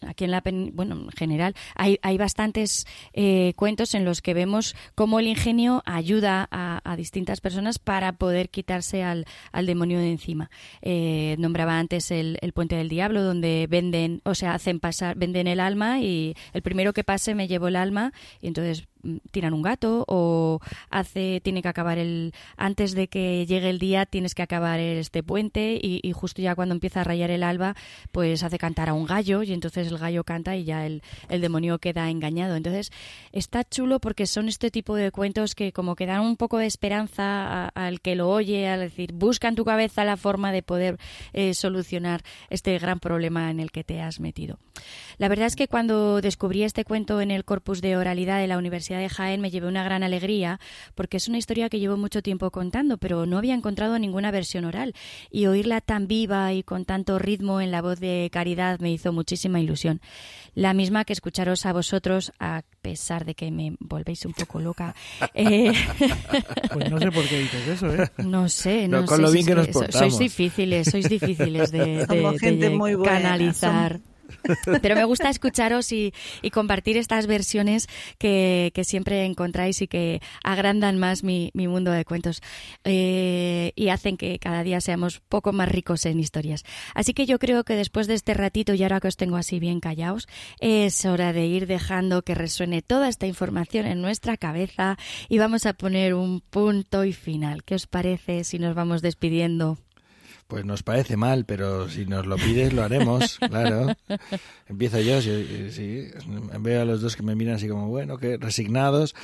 Speaker 1: aquí en la bueno en general hay, bastantes eh, cuentos en los que vemos cómo el ingenio ayuda a, distintas personas para poder quitarse al, demonio de encima eh, nombraba antes el, el, puente del diablo donde venden o sea hacen pasar venden el alma y el primero que pase me llevo el alma. Y entonces tiran un gato o hace tiene que acabar el antes de que llegue el día tienes que acabar este puente y, justo ya cuando empieza a rayar el alba pues hace cantar a un gallo y entonces el gallo canta y ya el, el demonio queda engañado. Entonces está chulo porque son este tipo de cuentos que como que dan un poco de esperanza al que lo oye al decir busca en tu cabeza la forma de poder eh, solucionar este gran problema en el que te has metido la verdad es que cuando descubrí este cuento en el corpus de oralidad de la universidad de Jaén me llevé una gran alegría porque es una historia que llevo mucho tiempo contando, pero no había encontrado ninguna versión oral y oírla tan viva y con tanto ritmo en la voz de Caridad me hizo muchísima ilusión. La misma que escucharos a vosotros, a pesar de que me volvéis un poco loca. <laughs>
Speaker 3: Eh, pues no sé por qué dices eso, ¿eh?
Speaker 1: No sé, no,
Speaker 4: con
Speaker 1: sé.
Speaker 4: Lo bien que nos portamos.
Speaker 1: Sois difíciles, sois difíciles de, canalizar. Pero me gusta escucharos y, compartir estas versiones que, siempre encontráis y que agrandan más mi, mundo de cuentos eh, y hacen que cada día seamos poco más ricos en historias. Así que yo creo que después de este ratito y ahora que os tengo así bien callados, es hora de ir dejando que resuene toda esta información en nuestra cabeza y vamos a poner un punto y final. ¿Qué os parece si nos vamos despidiendo?
Speaker 4: Pues nos parece mal, pero si nos lo pides lo haremos, <laughs> claro. Empiezo yo, sí, sí, veo a los dos que me miran así como, bueno, que resignados.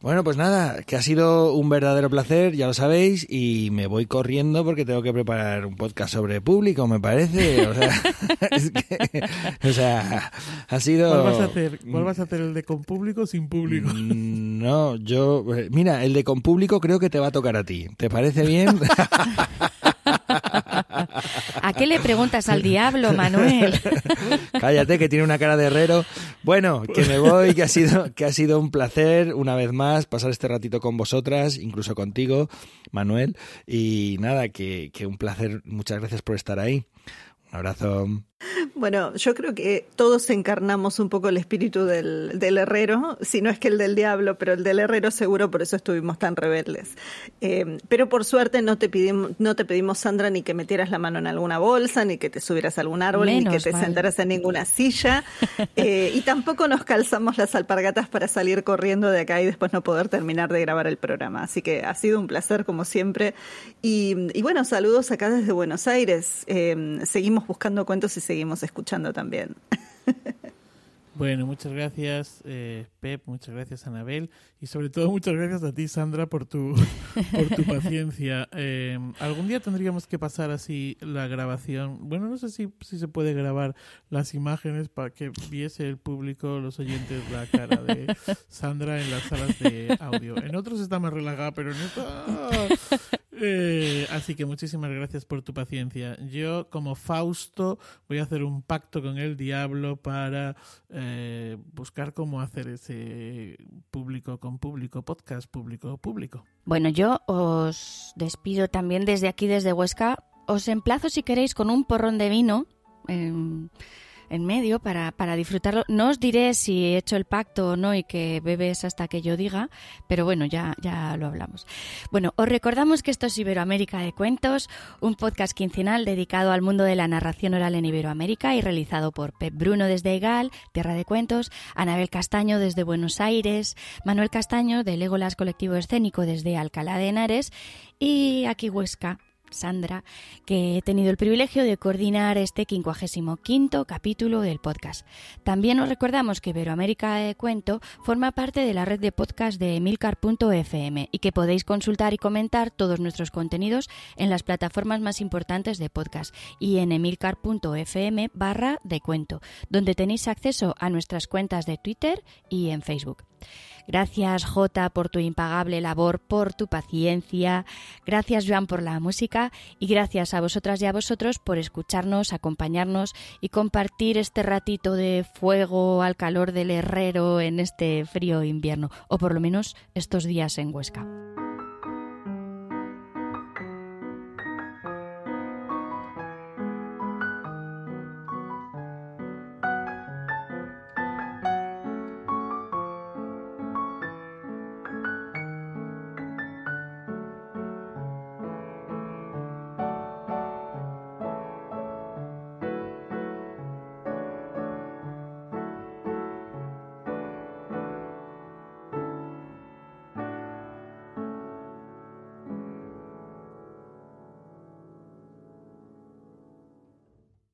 Speaker 4: Bueno, pues nada, que ha sido un verdadero placer, ya lo sabéis, y me voy corriendo porque tengo que preparar un podcast sobre público, me parece. O sea, <laughs> es que, o sea ha sido...
Speaker 3: ¿Cuál vas a hacer? ¿Cuál vas a hacer? ¿El de con público o sin público?
Speaker 4: Mm, no, yo... Eh, mira, el de con público creo que te va a tocar a ti. ¿Te parece bien? <laughs>
Speaker 1: ¿A qué le preguntas al diablo, Manuel? <laughs>
Speaker 4: Cállate, que tiene una cara de herrero. Bueno, que me voy, que ha sido, que ha sido un placer una vez más pasar este ratito con vosotras, incluso contigo, Manuel. Y nada, que, que un placer. Muchas gracias por estar ahí. Un abrazo.
Speaker 2: Bueno, yo creo que todos encarnamos un poco el espíritu del, del, herrero, si no es que el del diablo, pero el del herrero seguro, por eso estuvimos tan rebeldes. Eh, pero por suerte no te, pedimos, no te pedimos, Sandra, ni que metieras la mano en alguna bolsa, ni que te subieras a algún árbol, ni que te sentaras en ninguna silla. Eh, y tampoco nos calzamos las alpargatas para salir corriendo de acá y después no poder terminar de grabar el programa. Así que ha sido un placer, como siempre. Y, y bueno, saludos acá desde Buenos Aires. Eh, seguimos buscando cuentos y seguimos escuchando también.
Speaker 3: Bueno, muchas gracias eh, Pep, muchas gracias Anabel y sobre todo muchas gracias a ti Sandra por tu, <laughs> por tu paciencia. Eh, algún día tendríamos que pasar así la grabación. Bueno, no sé si, si se puede grabar las imágenes para que viese el público, los oyentes, la cara de <laughs> Sandra en las salas de audio. En otros está más relajada, pero en esta... Eh, así que muchísimas gracias por tu paciencia. Yo, como Fausto, voy a hacer un pacto con el diablo para eh, buscar cómo hacer ese público con público, podcast público público.
Speaker 1: Bueno, yo os despido también desde aquí, desde Huesca. Os emplazo si queréis con un porrón de vino. Eh, en medio para, para disfrutarlo. No os diré si he hecho el pacto o no y que bebes hasta que yo diga, pero bueno, ya, ya lo hablamos. Bueno, os recordamos que esto es Iberoamérica de Cuentos, un podcast quincenal dedicado al mundo de la narración oral en Iberoamérica y realizado por Pep Bruno desde Egal, Tierra de Cuentos, Anabel Castaño desde Buenos Aires, Manuel Castaño de Legolas Colectivo Escénico desde Alcalá de Henares y aquí Huesca Sandra, que he tenido el privilegio de coordinar este 55 capítulo del podcast. También os recordamos que Iberoamérica de Cuento forma parte de la red de podcast de emilcar.fm y que podéis consultar y comentar todos nuestros contenidos en las plataformas más importantes de podcast y en emilcar.fm barra de cuento, donde tenéis acceso a nuestras cuentas de Twitter y en Facebook. Gracias Jota por tu impagable labor, por tu paciencia. Gracias Joan por la música y gracias a vosotras y a vosotros por escucharnos, acompañarnos y compartir este ratito de fuego al calor del herrero en este frío invierno, o por lo menos estos días en Huesca.